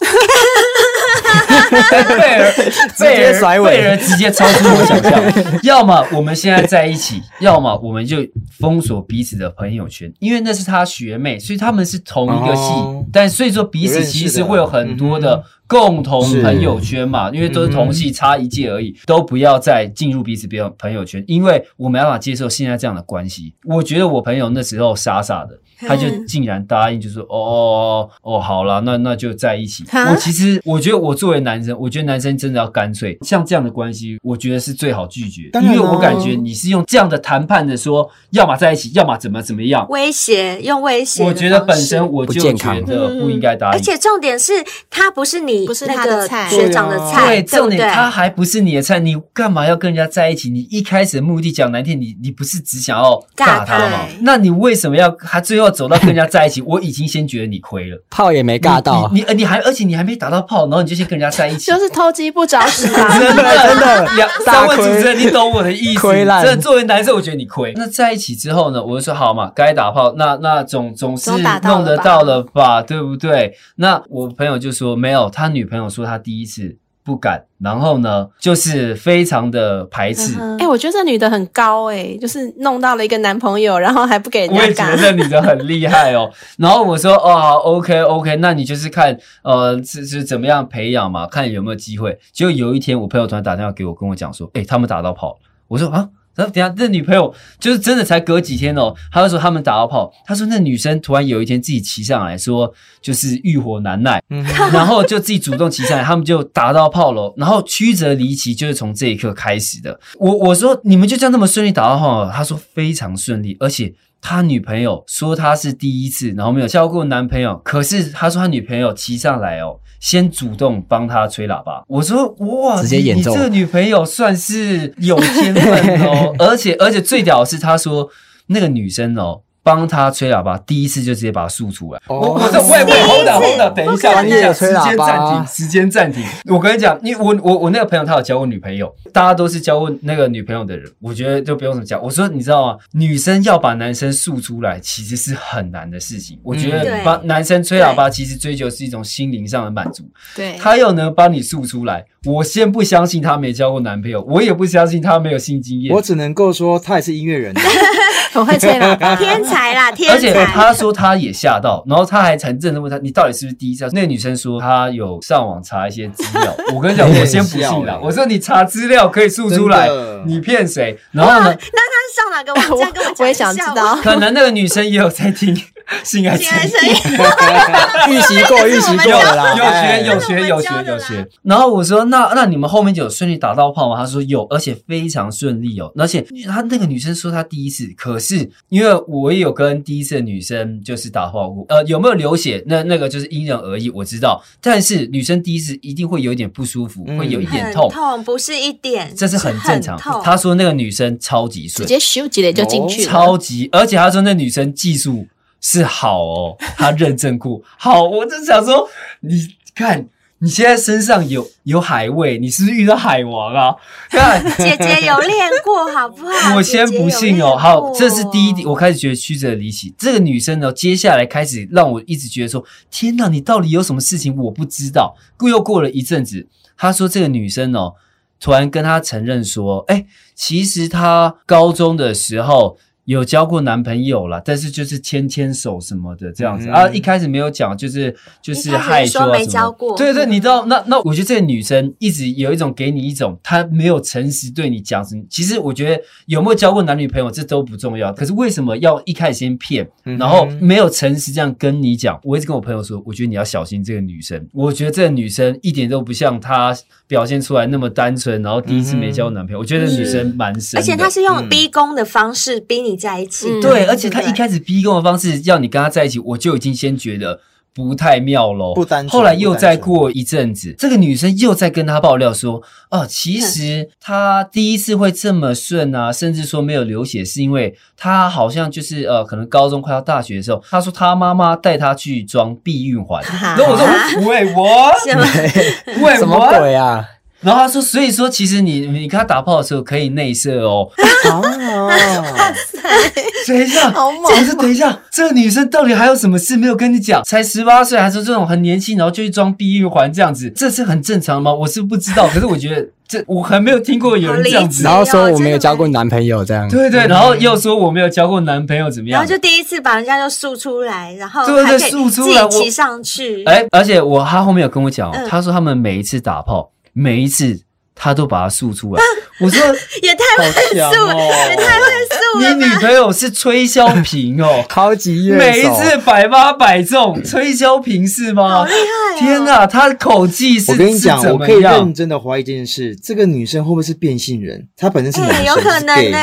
贝尔，贝尔，贝尔直接超出我想象。要么我们现在在一起，要么我们就封锁彼此的朋友圈，因为那是他学妹，所以他们是同一个系。哦、但所以说彼此其实会有很多的共同朋友圈嘛，因为都是同系，差一届而已，都不要再进入彼此别朋友圈，因为我没办法接受现在这样的关系。我觉得我朋友那时候傻傻的。他就竟然答应，就说：“哦哦，好了，那那就在一起。”我其实我觉得，我作为男生，我觉得男生真的要干脆，像这样的关系，我觉得是最好拒绝，因为我感觉你是用这样的谈判的说，要么在一起，要么怎么怎么样，威胁用威胁。我觉得本身我就觉得不应该答应，而且重点是他不是你，不是他的菜，学长的菜，对，重点他还不是你的菜，你干嘛要跟人家在一起？你一开始的目的讲难听，你你不是只想要尬他吗？那你为什么要他最后？走到跟人家在一起，我已经先觉得你亏了，炮也没尬到，你你你还而且你还没打到炮，然后你就先跟人家在一起，就是偷鸡不着蚀啊！真的真的，两三位主持人，你懂我的意思？亏烂，真的作为男生，我觉得你亏。那在一起之后呢？我就说好嘛，该打炮，那那总总是弄得到了吧，对不对？那我朋友就说没有，他女朋友说他第一次。不敢，然后呢，就是非常的排斥。哎、嗯欸，我觉得这女的很高哎、欸，就是弄到了一个男朋友，然后还不给人家。我也觉得这女的很厉害哦。然后我说哦，OK OK，那你就是看呃是是怎么样培养嘛，看有没有机会。结果有一天，我朋友突然打电话给我，跟我讲说，哎、欸，他们打到炮。我说啊。然后等下，那女朋友就是真的才隔几天哦，他就说他们打到炮。他说那女生突然有一天自己骑上来说，就是欲火难耐，然后就自己主动骑上来，他们就打到炮了。然后曲折离奇就是从这一刻开始的。我我说你们就这样那么顺利打到炮？他说非常顺利，而且他女朋友说他是第一次，然后没有交过男朋友，可是他说他女朋友骑上来哦。先主动帮他吹喇叭，我说哇，直接演奏，你这个女朋友算是有天分哦，而且而且最屌的是，他说那个女生哦。帮他吹喇叭，第一次就直接把他诉出来。我我说喂喂，hold on hold on，等一下，等一下，时间暂停，时间暂停。我跟你讲，因为我我我那个朋友他有交过女朋友，大家都是交过那个女朋友的人，我觉得就不用怎么讲。我说你知道吗？女生要把男生诉出来，其实是很难的事情。我觉得帮男生吹喇叭，其实追求是一种心灵上的满足。对，他又能帮你诉出来，我先不相信他没交过男朋友，我也不相信他没有性经验。我只能够说，他也是音乐人。很会吹喇叭，天才啦！天才。而且他说他也吓到，然后他还很认真问他：“你到底是不是第一次？”那个女生说她有上网查一些资料。我跟你讲，我先不信了。我说你查资料可以诉出来，你骗谁？然后呢？那他是上哪个网站？跟我讲，我也想知道。可能那个女生也有在听。性爱成瘾，预习过，预习过了啦，有学有学有学有学。然后我说，那那你们后面就有顺利打到炮吗？他说有，而且非常顺利哦。而且他那个女生说她第一次，可是因为我也有跟第一次的女生就是打炮过，呃，有没有流血？那那个就是因人而异，我知道。但是女生第一次一定会有一点不舒服，嗯、会有一点痛，痛不是一点，这是很正常。他说那个女生超级顺，直接咻几就进去了，超级。而且他说那女生技术。是好哦，他认证过。好，我就想说，你看你现在身上有有海味，你是不是遇到海王啊？看 姐姐有练过，好不好？我先不信哦。好，这是第一点，我开始觉得曲折离奇。这个女生呢，接下来开始让我一直觉得说，天哪，你到底有什么事情我不知道？又过了一阵子，她说这个女生哦，突然跟她承认说，哎，其实她高中的时候。有交过男朋友了，但是就是牵牵手什么的这样子、嗯、啊，一开始没有讲，就是就是害羞啊什么。对对，你知道那那我觉得这个女生一直有一种给你一种她没有诚实对你讲什么。其实我觉得有没有交过男女朋友这都不重要，可是为什么要一开始先骗，然后没有诚实这样跟你讲？我一直跟我朋友说，我觉得你要小心这个女生。我觉得这个女生一点都不像她表现出来那么单纯，然后第一次没交过男朋友。我觉得女生蛮深，而且她是用逼宫的方式逼你。在一起，嗯、对，而且他一开始逼供的方式要你跟他在一起，我就已经先觉得不太妙喽。不单纯，后来又再过一阵子，这个女生又在跟他爆料说，哦，其实他第一次会这么顺啊，甚至说没有流血，是因为他好像就是呃，可能高中快要大学的时候，他说他妈妈带他去装避孕环。那我说，喂我，喂 什么鬼啊？然后他说，所以说其实你你跟他打炮的时候可以内射哦。哦，等一下，好猛！我说等一下，这个女生到底还有什么事没有跟你讲？才十八岁，还是这种很年轻，然后就去装避孕环这样子，这是很正常吗？我是不知道，可是我觉得这我还没有听过有人这样子。然后说我没有交过男朋友这样。对对，然后又说我没有交过男朋友怎么样？然后就第一次把人家就诉出来，然后对对，诉出来，骑上去。哎，而且我他后面有跟我讲，他说他们每一次打炮。每一次他都把它塑出来，我说 也太会塑，哦、也太会你女朋友是吹箫瓶哦，超级每一次百发百中，吹箫瓶是吗？好厉害、哦！天哪，她的口技是……我跟你讲，我可以认真的怀疑这件事，这个女生会不会是变性人？她本身是男生，欸、有可能呢。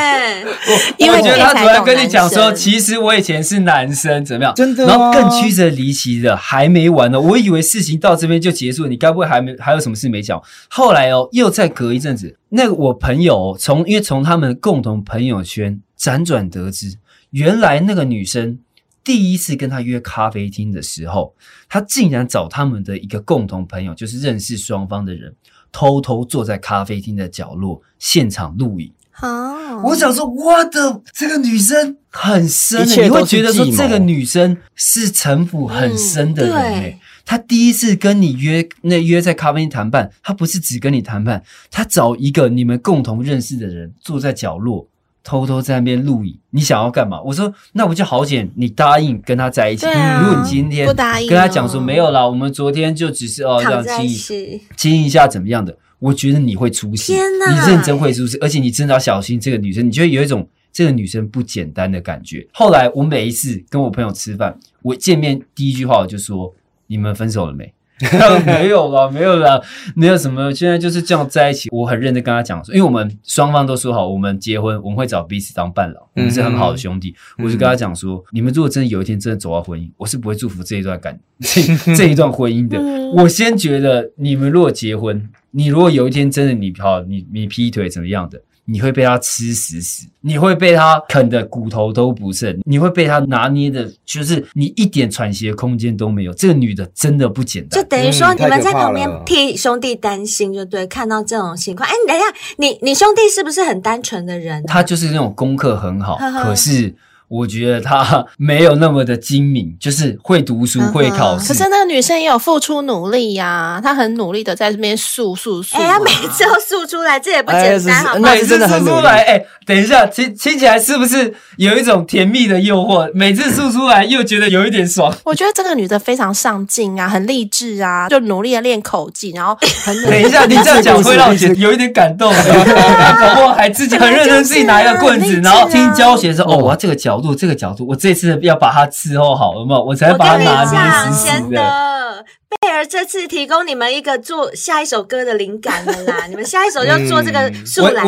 我我觉得她突然跟你讲说，其实我以前是男生，怎么样？真的？然后更曲折离奇的还没完呢，我以为事情到这边就结束了，你该不会还没还有什么事没讲？后来哦，又再隔一阵子。那个我朋友从因为从他们共同朋友圈辗转得知，原来那个女生第一次跟他约咖啡厅的时候，他竟然找他们的一个共同朋友，就是认识双方的人，偷偷坐在咖啡厅的角落现场录影。哦，我想说，我的这个女生很深，你会觉得说这个女生是城府很深的人诶、嗯他第一次跟你约，那约在咖啡厅谈判，他不是只跟你谈判，他找一个你们共同认识的人坐在角落，偷偷在那边录影。你想要干嘛？我说，那我就好险，你答应跟他在一起。啊、如果你今天不答应跟他讲说没有啦，我们昨天就只是哦这样亲亲一下怎么样的？我觉得你会出事，天哪你认真会出事，而且你真的要小心这个女生，你就会有一种这个女生不简单的感觉。后来我每一次跟我朋友吃饭，我见面第一句话我就说。你们分手了没？没有了，没有了，没有什么。现在就是这样在一起。我很认真跟他讲说，因为我们双方都说好，我们结婚，我们会找彼此当伴郎，我们是很好的兄弟。嗯、我就跟他讲说，你们如果真的有一天真的走到婚姻，我是不会祝福这一段感 这这一段婚姻的。我先觉得，你们如果结婚，你如果有一天真的你好，你你劈腿怎么样的？你会被他吃死死，你会被他啃的骨头都不剩，你会被他拿捏的，就是你一点喘息的空间都没有。这个女的真的不简单，就等于说你们在旁边替兄弟担心，就对。看到这种情况，哎，你等一下，你你兄弟是不是很单纯的人？他就是那种功课很好，可是。我觉得他没有那么的精明，就是会读书、会考试。可是那个女生也有付出努力呀，她很努力的在这边诉诉诉。哎，她每次都诉出来，这也不简单，好吗？每次诉出来，哎，等一下，听听起来是不是有一种甜蜜的诱惑？每次诉出来又觉得有一点爽。我觉得这个女的非常上进啊，很励志啊，就努力的练口技，然后 很努力。等一下，你这样讲会让我觉得有一点感动。然后还自己很认真，自己拿一个棍子，然后听教学说：“哦，我要这个。”角度，这个角度，我这次要把它伺候好，有没有？我才把它拿捏死死的。贝儿这次提供你们一个做下一首歌的灵感了啦！你们下一首就做这个树懒。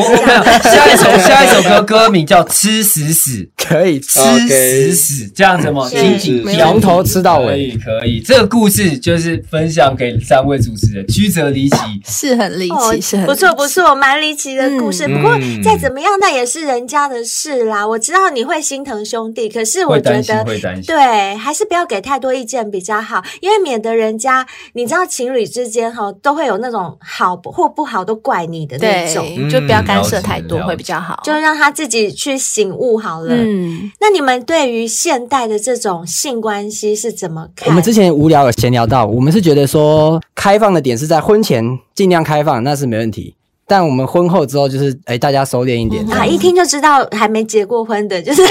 下一首下一首歌歌名叫《吃死死》，可以吃死死这样子吗？紧紧从头吃到尾，可以可以。这个故事就是分享给三位主持人，曲折离奇，是很离奇，是很不错不错，蛮离奇的故事。不过再怎么样，那也是人家的事啦。我知道你会心疼兄弟，可是我觉得会担心，对，还是不要给太多意见比较好，因为免得人家。你知道情侣之间哈都会有那种好或不好都怪你的那种，就不要干涉太多会比较好，就让他自己去醒悟好了。嗯，那你们对于现代的这种性关系是怎么看？我们之前无聊有闲聊到，我们是觉得说开放的点是在婚前尽量开放，那是没问题。但我们婚后之后就是哎，大家收敛一点。啊，一听就知道还没结过婚的，就是。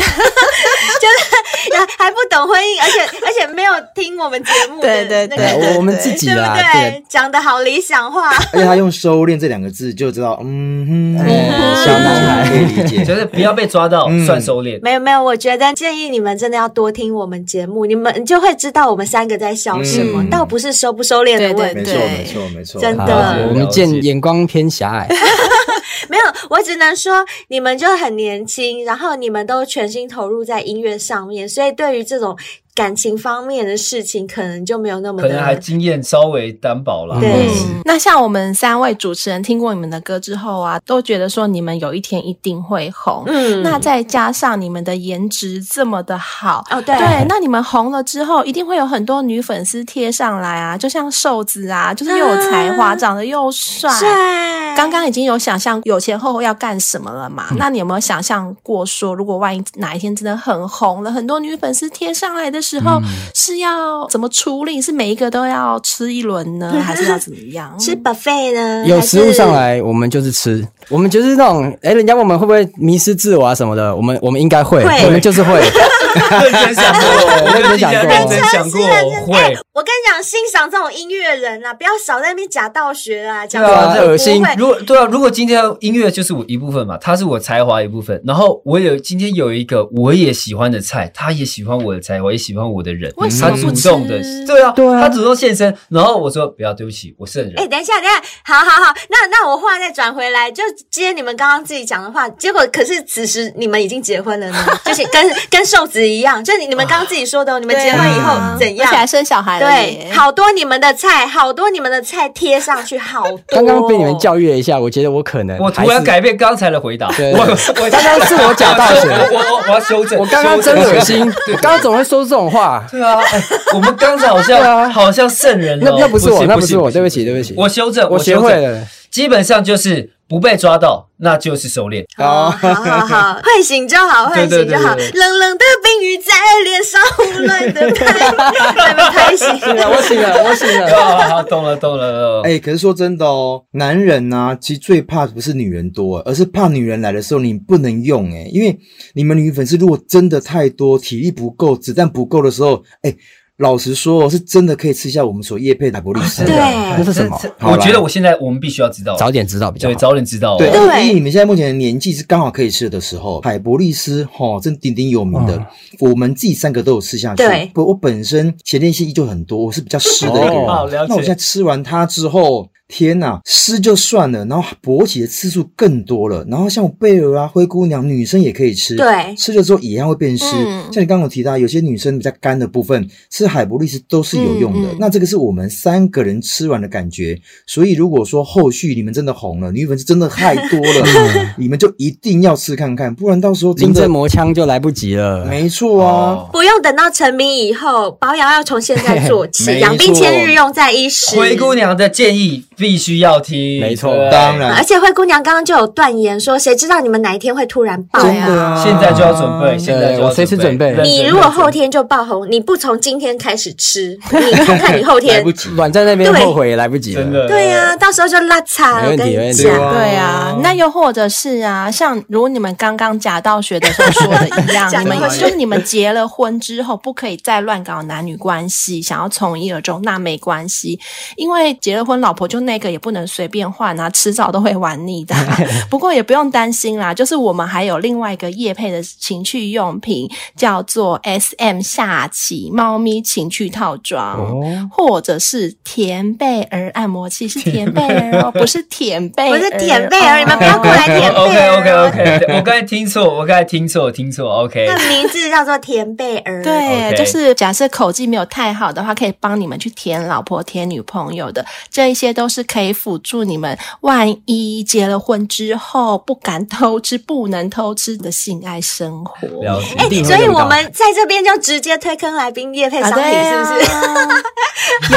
就是还不懂婚姻，而且而且没有听我们节目，对对对，我们自己啊，对，讲的好理想化。而且他用“收敛”这两个字就知道，嗯哼，小男孩。可以理解，就是不要被抓到算收敛。没有没有，我觉得建议你们真的要多听我们节目，你们就会知道我们三个在笑什么，倒不是收不收敛的问题。没错没错没错，真的，我们见眼光偏狭隘。没有，我只能说你们就很年轻，然后你们都全心投入在音乐上面，所以对于这种。感情方面的事情可能就没有那么，可能还经验稍微单薄了。对，那像我们三位主持人听过你们的歌之后啊，都觉得说你们有一天一定会红。嗯，那再加上你们的颜值这么的好，哦对，对，那你们红了之后，一定会有很多女粉丝贴上来啊，就像瘦子啊，就是又有才华，长得又帅。帅。刚刚已经有想象有钱后后要干什么了嘛？那你有没有想象过说，如果万一哪一天真的很红了，很多女粉丝贴上来的？时候是要怎么处理？是每一个都要吃一轮呢，还是要怎么样？吃 buffet 呢？有食物上来，我们就是吃。我们就是那种，哎，人家问我们会不会迷失自我啊什么的，我们我们应该会，我们就是会。认真想过，认真想过，认真想过，会。我跟你讲，欣赏这种音乐人啊，不要少在那边假道学啊，讲这恶心。如果对啊，如果今天音乐就是我一部分嘛，它是我才华一部分，然后我有今天有一个我也喜欢的菜，他也喜欢我的才华，也喜欢我的人，他主动的，对啊，对啊，他主动现身，然后我说不要，对不起，我是人。哎，等一下，等一下，好好好，那那我话再转回来，就接你们刚刚自己讲的话，结果可是此时你们已经结婚了呢，就是跟 跟瘦子一样，就你你们刚刚自己说的，你们结婚以后怎样？而且还生小孩了。对，好多你们的菜，好多你们的菜贴上去，好多。刚刚被你们教育了一下，我觉得我可能我突然改变刚才的回答。我我 刚刚是我假大学，我我我要修正。我刚刚真恶心，我刚刚怎么会说这种话？对啊，我们刚才好像好像圣人。那那不是我，那不是我，对不起，对不起。我修正，我学会了。基本上就是。不被抓到，那就是收敛。哦，好好好，会醒就好，会醒就好。冷冷的冰雨在脸上胡乱的拍，还没拍醒。我醒了，我醒了。好好好，懂了，懂了。哎，可是说真的哦，男人呢，其实最怕不是女人多，而是怕女人来的时候你不能用。哎，因为你们女粉丝如果真的太多，体力不够，子弹不够的时候，哎。老实说，是真的可以吃一下我们所叶配的海博力斯。的，那是什么？我觉得我现在我们必须要知道，早点知道比较好。对，早点知道。对，因为你们现在目前的年纪是刚好可以吃的时候。海博利斯，哈，真鼎鼎有名的，我们自己三个都有吃下去。对，不，我本身前列腺依旧很多，我是比较湿的一个人。好，了解。那我现在吃完它之后。天呐，湿就算了，然后勃起的次数更多了。然后像我贝儿啊、灰姑娘，女生也可以吃，对，吃了之后一样会变湿。嗯、像你刚刚有提到，有些女生比较干的部分，吃海博利斯都是有用的。嗯、那这个是我们三个人吃完的感觉。所以如果说后续你们真的红了，女粉丝真的太多了，嗯、你们就一定要吃看看，不然到时候真的临阵磨枪就来不及了。没错啊，哦、不用等到成名以后，保养要从现在做起，养兵千日用在一时。灰姑娘的建议。必须要听，没错，当然。而且灰姑娘刚刚就有断言说，谁知道你们哪一天会突然爆呀？现在就要准备，现在就要随时准备。你如果后天就爆红，你不从今天开始吃，你看看你后天 来不及，软在那边后悔也来不及了。真的，对呀，到时候就拉碴了。没问题，没问题。对啊，那又或者是啊，像如果你们刚刚假道学的时候说的一样，你们就是你们结了婚之后不可以再乱搞男女关系，想要从一而终，那没关系，因为结了婚，老婆就。那个也不能随便换啊，迟早都会玩腻的。不过也不用担心啦，就是我们还有另外一个业配的情趣用品，叫做 SM 下棋猫咪情趣套装，哦、或者是甜贝儿按摩器，是甜贝儿哦，不是舔贝，不是舔贝儿，你们不要过来舔贝儿。OK OK OK，我刚才听错，我刚才听错，听错。OK，那名字叫做甜贝儿，对.就是假设口技没有太好的话，可以帮你们去舔老婆、舔女朋友的，这一些都是可以辅助你们，万一结了婚之后不敢偷吃、不能偷吃的性爱生活。哎、欸，所以我们在这边就直接推坑来宾叶配商品，是不是？啊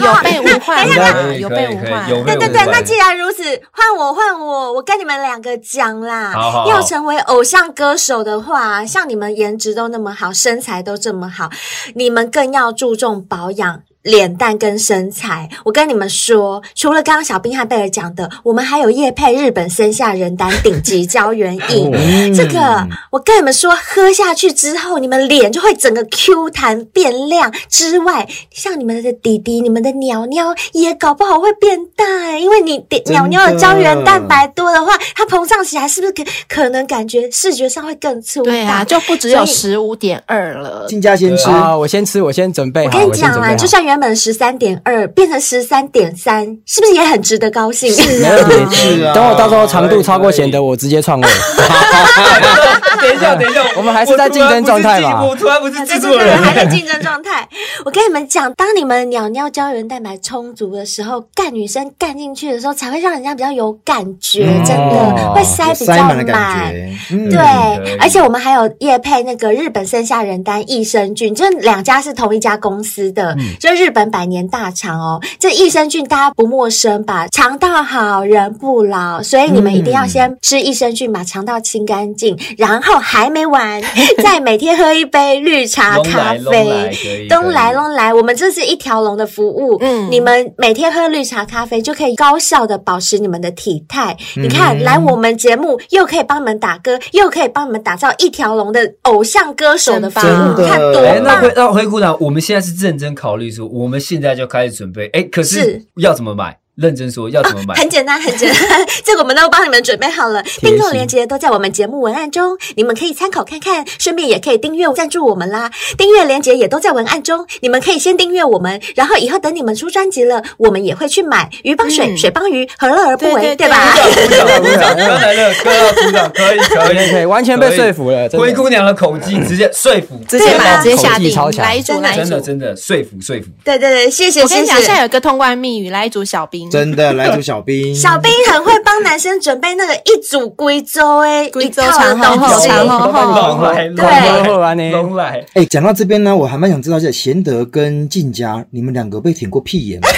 有备无患，有备无患，有备无患。对对对，那既然如此，换我换我，我跟你们两个讲啦。好好好，要成为偶像歌手的话，像你们颜值都那么好，身材都这么好，你们更要注重保养。脸蛋跟身材，我跟你们说，除了刚刚小冰和贝尔讲的，我们还有叶配日本森下人丹顶级胶原饮。哦、这个我跟你们说，喝下去之后，你们脸就会整个 Q 弹变亮。之外，像你们的弟弟、你们的鸟鸟也搞不好会变大，因为你鸟鸟的胶原蛋白多的话，它膨胀起来是不是可可能感觉视觉上会更粗大？对啊，就不只有十五点二了。进家先吃啊，我先吃，我先准备。我跟你讲啊，就算原本十三点二变成十三点三，是不是也很值得高兴？是啊，是啊。等我到时候长度超过显得，我直接创位。等一下，等一下，我们还是在竞争状态嘛？我突然不是制作人，还在竞争状态。我跟你们讲，当你们鸟尿胶原蛋白充足的时候，干女生干进去的时候，才会让人家比较有感觉，真的会塞比较满。对，而且我们还有夜配那个日本生下人丹益生菌，就两家是同一家公司的，就日本百年大厂哦。这益生菌大家不陌生吧？肠道好人不老，所以你们一定要先吃益生菌，把肠道清干净，然后还没完，再每天喝一杯绿茶咖啡。东来东来，我们这是一条龙的服务。嗯，你们每天喝绿茶咖啡就可以高效的保持你们的体态。你看，来我们节目又可以帮你们打歌，又可以帮你们打造一条龙的偶像歌手的服务，看多棒！那灰那灰姑娘，我们现在是认真考虑说，我们现在就开始准备。哎，可是要怎么买？认真说要怎么买？很简单，很简单，这个我们都帮你们准备好了，订购链接都在我们节目文案中，你们可以参考看看，顺便也可以订阅赞助我们啦。订阅链接也都在文案中，你们可以先订阅我们，然后以后等你们出专辑了，我们也会去买。鱼帮水，水帮鱼，何乐而不为？对吧？鼓掌鼓掌，哥来了，哥要鼓掌，可以可以可以，完全被说服了。灰姑娘的口技直接说服，直接把，直接下定，来一组，来一组，真的真的说服说服。对对对，谢谢。我跟你讲，现在有个通关密语，来一组小兵，真的来一组。小兵，小兵很会帮男生准备那个一组贵州诶，贵州长后后长后后，对，龙来。哎，讲到这边呢，我还蛮想知道一下，贤德跟静佳，你们两个被舔过屁眼吗？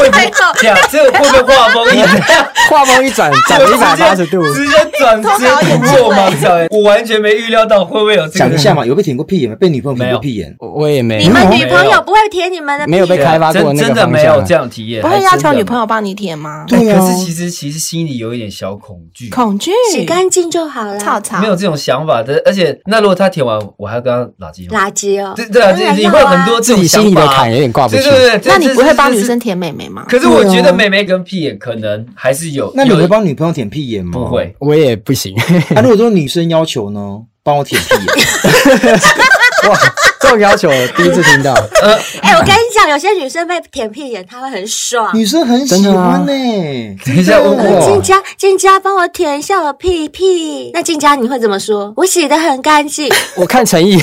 会不会这样？这个会不会画风一 画风一转，转一百八十度，直接转直接破盲？我完全没预料到会不会有这个。讲一下嘛，有被舔过屁眼吗？被女朋友舔过屁眼？我也没。你们女朋友不会舔你们的？没有被开发过那个，真的没有这样体验。不会要求女朋友帮你舔吗？对，可是其实其实心里有一点小恐惧。恐惧？洗干净就好了。草草没有这种想法的，而且那如果他舔完，我还要跟他垃圾垃圾哦。对对啊，你会有很多自己心里的坎有点挂不住。对对对，那你不会帮女生舔美眉吗？可是我觉得。妹妹跟屁眼可能还是有，那你会帮女朋友舔屁眼吗？不会，我也不行。那如果说女生要求呢，帮我舔屁眼。哇，这种要求我第一次听到。呃，哎、欸，我跟你讲，有些女生被舔屁眼，她会很爽。女生很喜欢呢、欸。等一下，我静佳，静佳，帮我舔一下我屁屁。那静佳你会怎么说？我洗的很干净。我看诚意，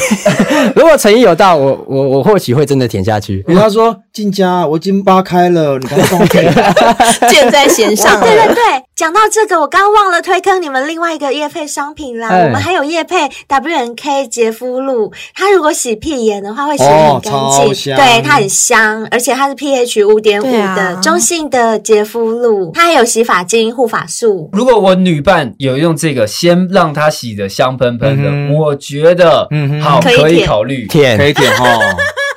如果诚意有到，我我我或许会真的舔下去。比方说，静佳，我已经扒开了，你赶快帮我舔。箭在弦上。对对对，讲到这个，我刚刚忘了推坑你们另外一个叶配商品啦。欸、我们还有叶配 W N K 洁肤露，它。如果洗屁眼的话，会洗得很干净，哦、对，它很香，而且它是 pH 五点五的中性的洁肤露，它还有洗发精、护发素。如果我女伴有用这个，先让她洗得香喷喷的，嗯、我觉得，嗯哼，好，可以考虑舔，可以舔哈。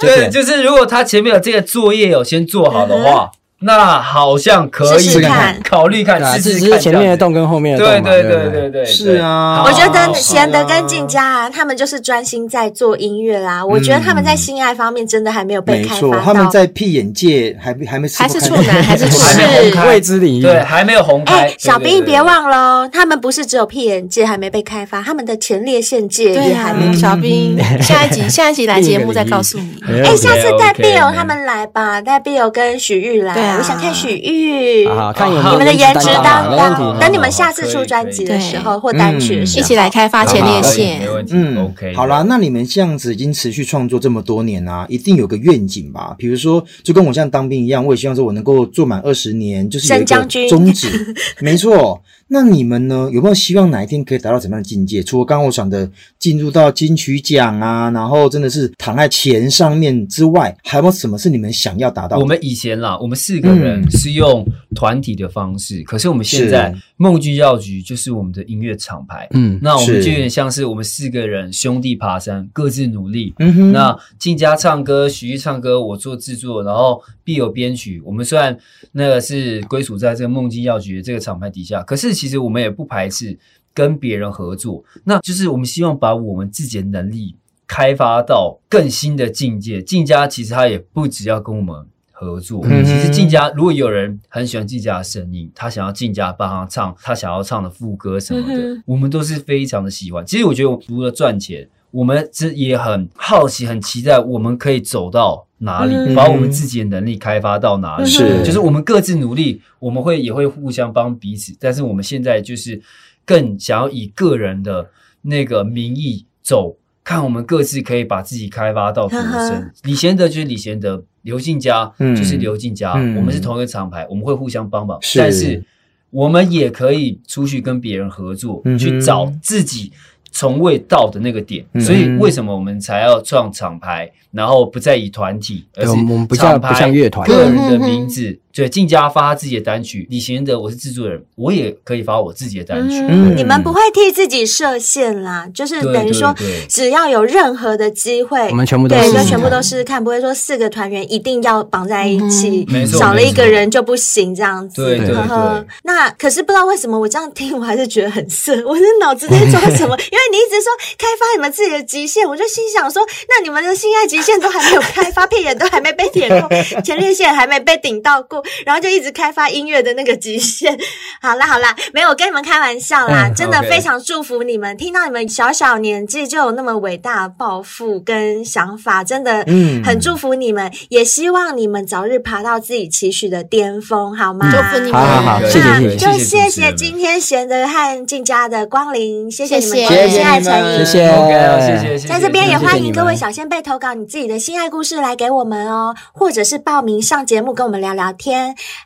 对，就是如果他前面有这个作业有先做好的话。那好像可以试试看。考虑看，只是前面的洞跟后面的洞，对对对对？对，是啊。我觉得贤德跟静佳啊，他们就是专心在做音乐啦。我觉得他们在性爱方面真的还没有被开发到，他们在屁眼界还还没还是处男，还是处 男未知领域，对，还没有红开。哎，小兵别忘了，他们不是只有屁眼界还没被开发，他们的前列腺界也还没。小兵，下一集下一集来节目再告诉你。哎，下次带 Bill 他们来吧，带 Bill 跟许玉来，我想看许玉。玉，好，看你们的颜值担当。等你们下次出专辑的时候或单曲的时候，一起来开发前列腺。没问题。嗯，OK。好啦，那你们这样子已经持续创作这么多年啊，一定有个愿景吧？比如说，就跟我像当兵一样，我也希望说我能够做满二十年，就是有一个宗旨。没错。那你们呢？有没有希望哪一天可以达到怎么样的境界？除了刚刚我讲的进入到金曲奖啊，然后真的是躺在钱上面之外，还有没有什么是你们想要达到的？我们以前啦，我们四个人是用团体的方式，嗯、可是我们现在梦剧药局就是我们的音乐厂牌。嗯，那我们就有点像是我们四个人兄弟爬山，各自努力。嗯哼，那静佳唱歌，徐玉唱歌，我做制作，然后必有编曲。我们虽然那个是归属在这个梦剧药局的这个厂牌底下，可是。其实我们也不排斥跟别人合作，那就是我们希望把我们自己的能力开发到更新的境界。静家其实他也不只要跟我们合作，嗯、其实静家如果有人很喜欢静家的声音，他想要静家帮他唱他想要唱的副歌什么的，嗯、我们都是非常的喜欢。其实我觉得，除了赚钱，我们这也很好奇、很期待，我们可以走到。哪里、嗯、把我们自己的能力开发到哪里？是，就是我们各自努力，我们会也会互相帮彼此。但是我们现在就是更想要以个人的那个名义走，看我们各自可以把自己开发到多深。李贤德就是李贤德，刘静佳就是刘静佳，嗯、我们是同一个厂牌，我们会互相帮忙。是但是我们也可以出去跟别人合作，嗯、去找自己从未到的那个点。所以为什么我们才要创厂牌？然后不再以团体，而是我们不像不像乐团个人的名字。对，静佳发他自己的单曲，李贤德我是制作人，我也可以发我自己的单曲。嗯，你们不会替自己设限啦，就是等于说，只要有任何的机会，我们全部都对，就全部都试试看，不会说四个团员一定要绑在一起，少了一个人就不行这样子。对对对。那可是不知道为什么我这样听，我还是觉得很色。我的脑子在装什么？因为你一直说开发你们自己的极限，我就心想说，那你们的性爱极限都还没有开发，屁眼都还没被点过，前列腺还没被顶到过。然后就一直开发音乐的那个极限。好啦好啦，没有我跟你们开玩笑啦，嗯、真的非常祝福你们。Okay. 听到你们小小年纪就有那么伟大的抱负跟想法，真的嗯很祝福你们。嗯、也希望你们早日爬到自己期许的巅峰，好吗？祝福你们。好好好，谢谢。就谢谢今天贤德和静佳的光临，谢谢你们，谢谢性爱诚引，谢谢，谢谢。在这边也欢迎各位小仙贝投稿你自己的心爱故事来给我们哦，或者是报名上节目跟我们聊聊天。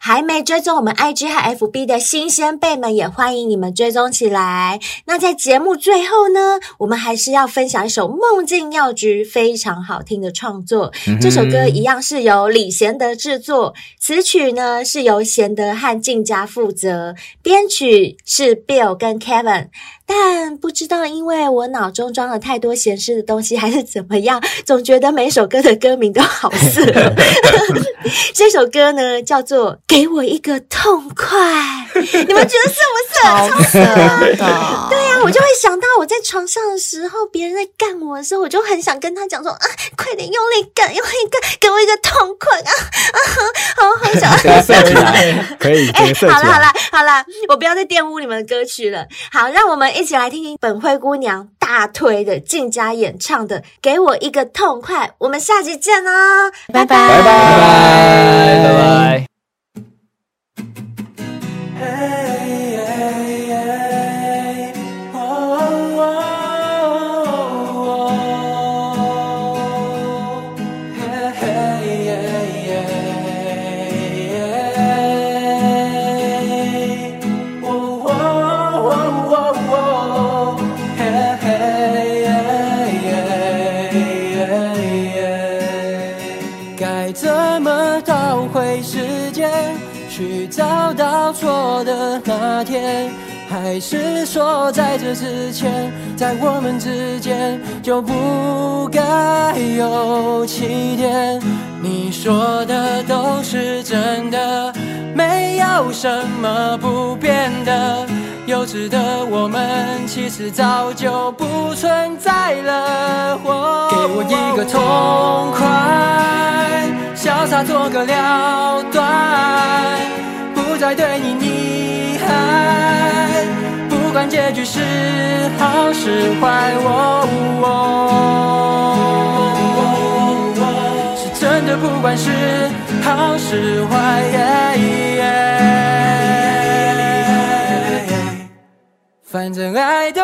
还没追踪我们 IG 和 FB 的新鲜贝们，也欢迎你们追踪起来。那在节目最后呢，我们还是要分享一首梦境药局非常好听的创作。嗯、这首歌一样是由李贤德制作，词曲呢是由贤德和静佳负责，编曲是 Bill 跟 Kevin。但不知道，因为我脑中装了太多闲事的东西，还是怎么样，总觉得每首歌的歌名都好色。这首歌呢，叫做《给我一个痛快》，你们觉得色不色？超色的。对呀、啊，我就会想到我在床上的时候，别人在干我的时候，我就很想跟他讲说啊，快点用力干，用力干，给我一个痛快啊色起来可以。哎，好了好了好了，我不要再玷污你们的歌曲了。好，让我们。一起来听听本灰姑娘大推的静佳演唱的《给我一个痛快》，我们下集见哦，拜拜拜拜拜拜。那天，还是说在这之前，在我们之间就不该有起点。你说的都是真的，没有什么不变的。幼稚的我们，其实早就不存在了。给我一个痛快，潇洒做个了断，不再对你溺爱，不管结局是好是坏。我，是真的，不管是好是坏。反正爱都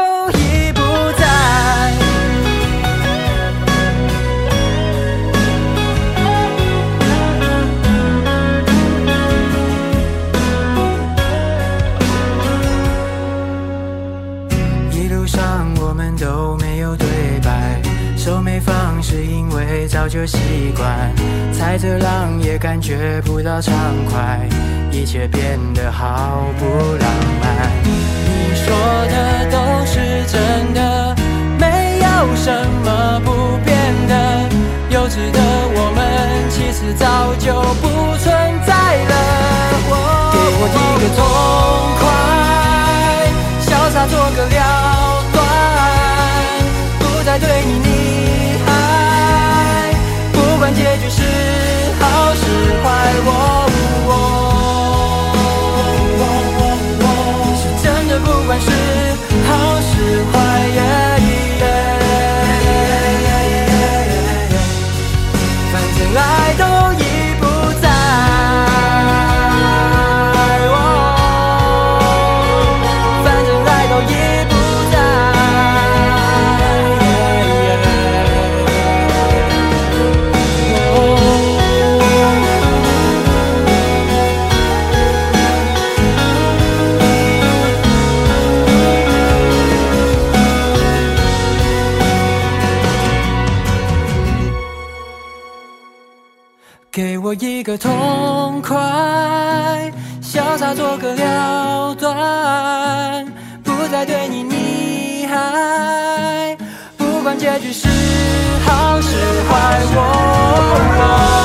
是因为早就习惯，踩着浪也感觉不到畅快，一切变得好不浪漫。你说的都是真的，没有什么不变的。幼稚的我们，其实早就不存在了。给我一个痛快，潇洒做个个痛快，潇洒做个了断，不再对你溺爱，不管结局是好是坏。我，